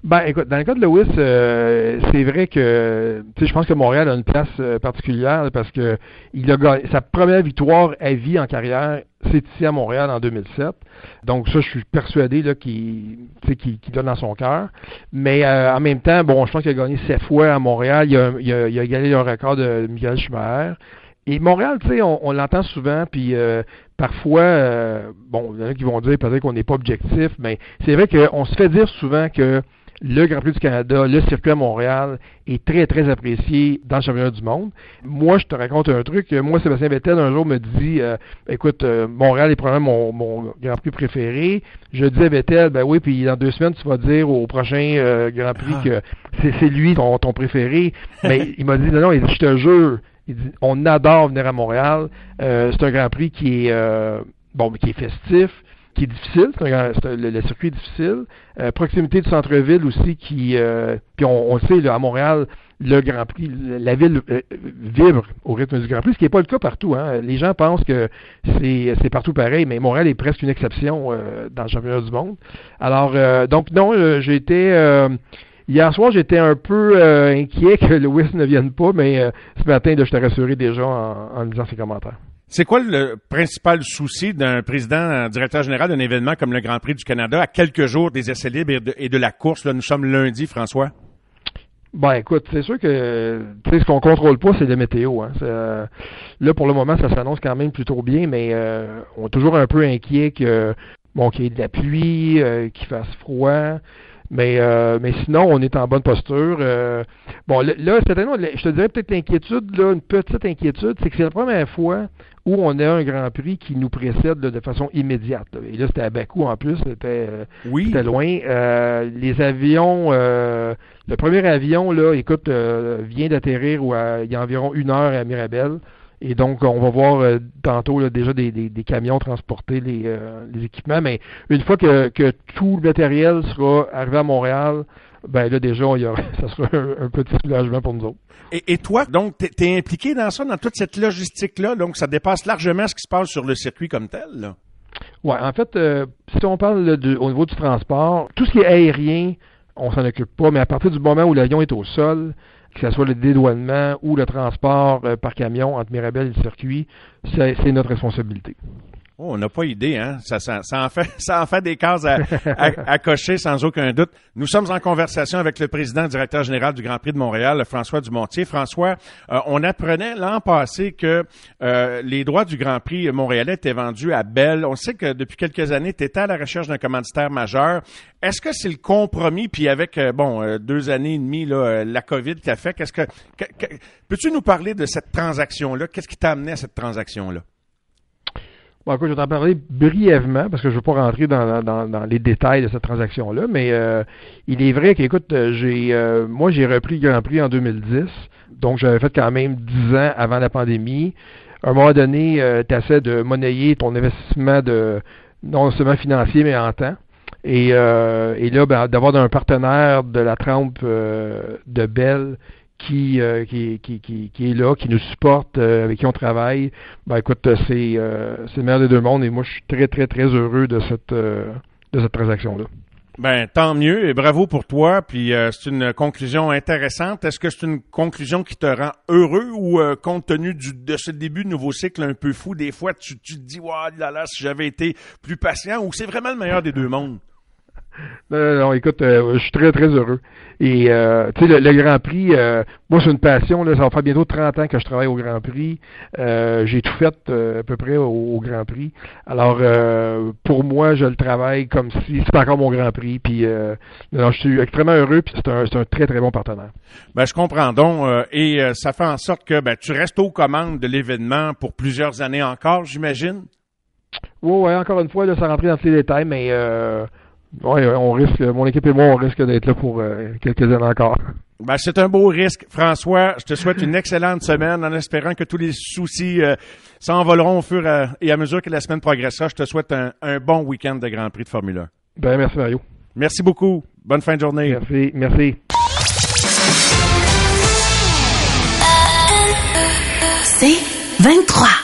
Ben, écoute, dans le cas de Lewis, euh, c'est vrai que, je pense que Montréal a une place euh, particulière parce que il a gagné, sa première victoire à vie en carrière, c'est ici à Montréal en 2007. Donc ça, je suis persuadé qu'il, qu'il, donne dans son cœur. Mais euh, en même temps, bon, je pense qu'il a gagné sept fois à Montréal. Il a, il a, égalé le record de Michael Schumacher. Et Montréal, tu sais, on, on l'entend souvent, puis parfois, bon, il y en a qui vont dire peut-être qu'on n'est pas objectif, mais c'est vrai qu'on se fait dire souvent que le Grand Prix du Canada, le circuit à Montréal est très, très apprécié dans le championnat du monde. Moi, je te raconte un truc. Moi, Sébastien Vettel, un jour, me dit euh, écoute, euh, Montréal est probablement mon, Grand Prix préféré. Je dis à Vettel, ben oui, puis dans deux semaines, tu vas dire au prochain euh, Grand Prix ah. que c'est lui ton, ton préféré. Mais il m'a dit non, non, il dit, je te jure, on adore venir à Montréal. c'est un Grand Prix qui est bon, qui est festif qui est difficile, le, circuit est difficile. Euh, proximité du centre-ville aussi, qui, euh, puis on, sait, à Montréal, le Grand Prix, la ville euh, vibre au rythme du Grand Prix, ce qui n'est pas le cas partout. Hein. Les gens pensent que c'est partout pareil, mais Montréal est presque une exception dans le championnat du monde. Alors, donc non, j'ai été... Hier soir, j'étais un peu inquiet que Lewis ne vienne pas, mais ce matin, je t'ai rassuré déjà en, en lisant ses commentaires. C'est quoi le principal souci d'un président, un directeur général d'un événement comme le Grand Prix du Canada à quelques jours des essais libres et de, la course? Là, nous sommes lundi, François. Ben écoute, c'est sûr que tu sais ce qu'on contrôle pas, c'est la météo. Hein. Euh, là pour le moment, ça s'annonce quand même plutôt bien, mais euh, on est toujours un peu inquiet que bon qu'il y ait de la pluie, euh, qu'il fasse froid. Mais, euh, mais sinon, on est en bonne posture. Euh, bon, là, année, je te dirais peut-être l'inquiétude, là, une petite inquiétude, c'est que c'est la première fois où on a un Grand Prix qui nous précède de façon immédiate. Et là, c'était à Bakou en plus, c'était euh, oui. loin. les avions, le premier avion, là, écoute, vient d'atterrir il y a environ une heure à Mirabel. Et donc, on va voir euh, tantôt déjà des, des, camions transporter les, euh, les, équipements. Mais une fois que, que, tout le matériel sera arrivé à Montréal, ben là déjà, il y aura, ça sera un, petit soulagement pour nous autres. Et, et toi, donc, tu es, impliqué dans ça, dans toute cette logistique-là, donc ça dépasse largement ce qui se passe sur le circuit comme tel, là? Ouais, en fait, euh, si on parle là, au niveau du transport, tout ce qui est aérien, on s'en occupe pas, mais à partir du moment où l'avion est au sol, que ce soit le dédouanement ou le transport euh, par camion entre Mirabel et le circuit, c'est c'est notre responsabilité. Oh, on n'a pas idée, hein? Ça, ça, ça en fait, ça en fait des cases à, à- à cocher sans aucun doute. Nous sommes en conversation avec le président directeur général du Grand Prix de Montréal, François Dumontier. François, euh, on apprenait l'an passé que euh, les droits du Grand Prix montréalais étaient vendus à Bell. On sait que depuis quelques années, tu étais à la recherche d'un commanditaire majeur. Est-ce que c'est le compromis, puis avec, euh, bon, euh, deux années et demie, là, euh, la COVID qui a fait, qu'est-ce que... que- que- Peux-tu nous parler de cette transaction-là? Qu'est-ce qui t'a amené à cette transaction-là? Bon, je vais t'en parler brièvement parce que je ne veux pas rentrer dans, les détails de cette transaction-là, mais euh, il est vrai qu'écoute, euh, j'ai euh, moi j'ai repris Grand Prix en 2010, donc j'avais fait quand même 10 ans avant la pandémie. À un moment donné, tu essaies de monnayer ton investissement de non seulement financier, mais en temps. Et, euh, là, ben, d'avoir un partenaire de la trempe euh, de Bell qui, euh, qui, qui, qui, qui est là, qui nous supporte, euh, avec qui on travaille, ben écoute, euh, c'est euh, c'est le meilleur des deux mondes et moi je suis très très très heureux de cette de cette transaction là. Ben tant mieux et bravo pour toi. Puis c'est une conclusion intéressante. Est-ce que c'est une conclusion qui te rend heureux ou compte tenu du, de ce début de nouveau cycle un peu fou, des fois tu, tu te dis waouh là là si j'avais été plus patient ou c'est vraiment le meilleur des deux mondes? Non, non, non, écoute, je suis très très heureux. Et euh, tu sais, le, le Grand Prix, euh, moi c'est une passion, là, ça va faire bientôt 30 ans que je travaille au Grand Prix. Euh, J'ai tout fait euh, à peu près au, au Grand Prix. Alors euh, pour moi, je le travaille comme si c'était encore mon Grand Prix. Puis euh, non, je suis extrêmement heureux, puis c'est un, c'est un très très bon partenaire. Ben je comprends donc euh, et euh, ça fait en sorte que ben tu restes aux commandes de l'événement pour plusieurs années encore, j'imagine? Ouais, ouais, encore une fois, là, sans rentrer dans tous les détails, mais euh, ouais, on risque, mon équipe et moi, on risque d'être là pour euh, quelques années encore. Ben, c'est un beau risque. François, je te souhaite une excellente semaine en espérant que tous les soucis euh, s'envoleront au fur et à mesure que la semaine progressera. Je te souhaite un, un bon week-end de Grand Prix de Formule 1. Ben, merci Mario. Merci beaucoup. Bonne fin de journée. Merci, merci. C'est 23.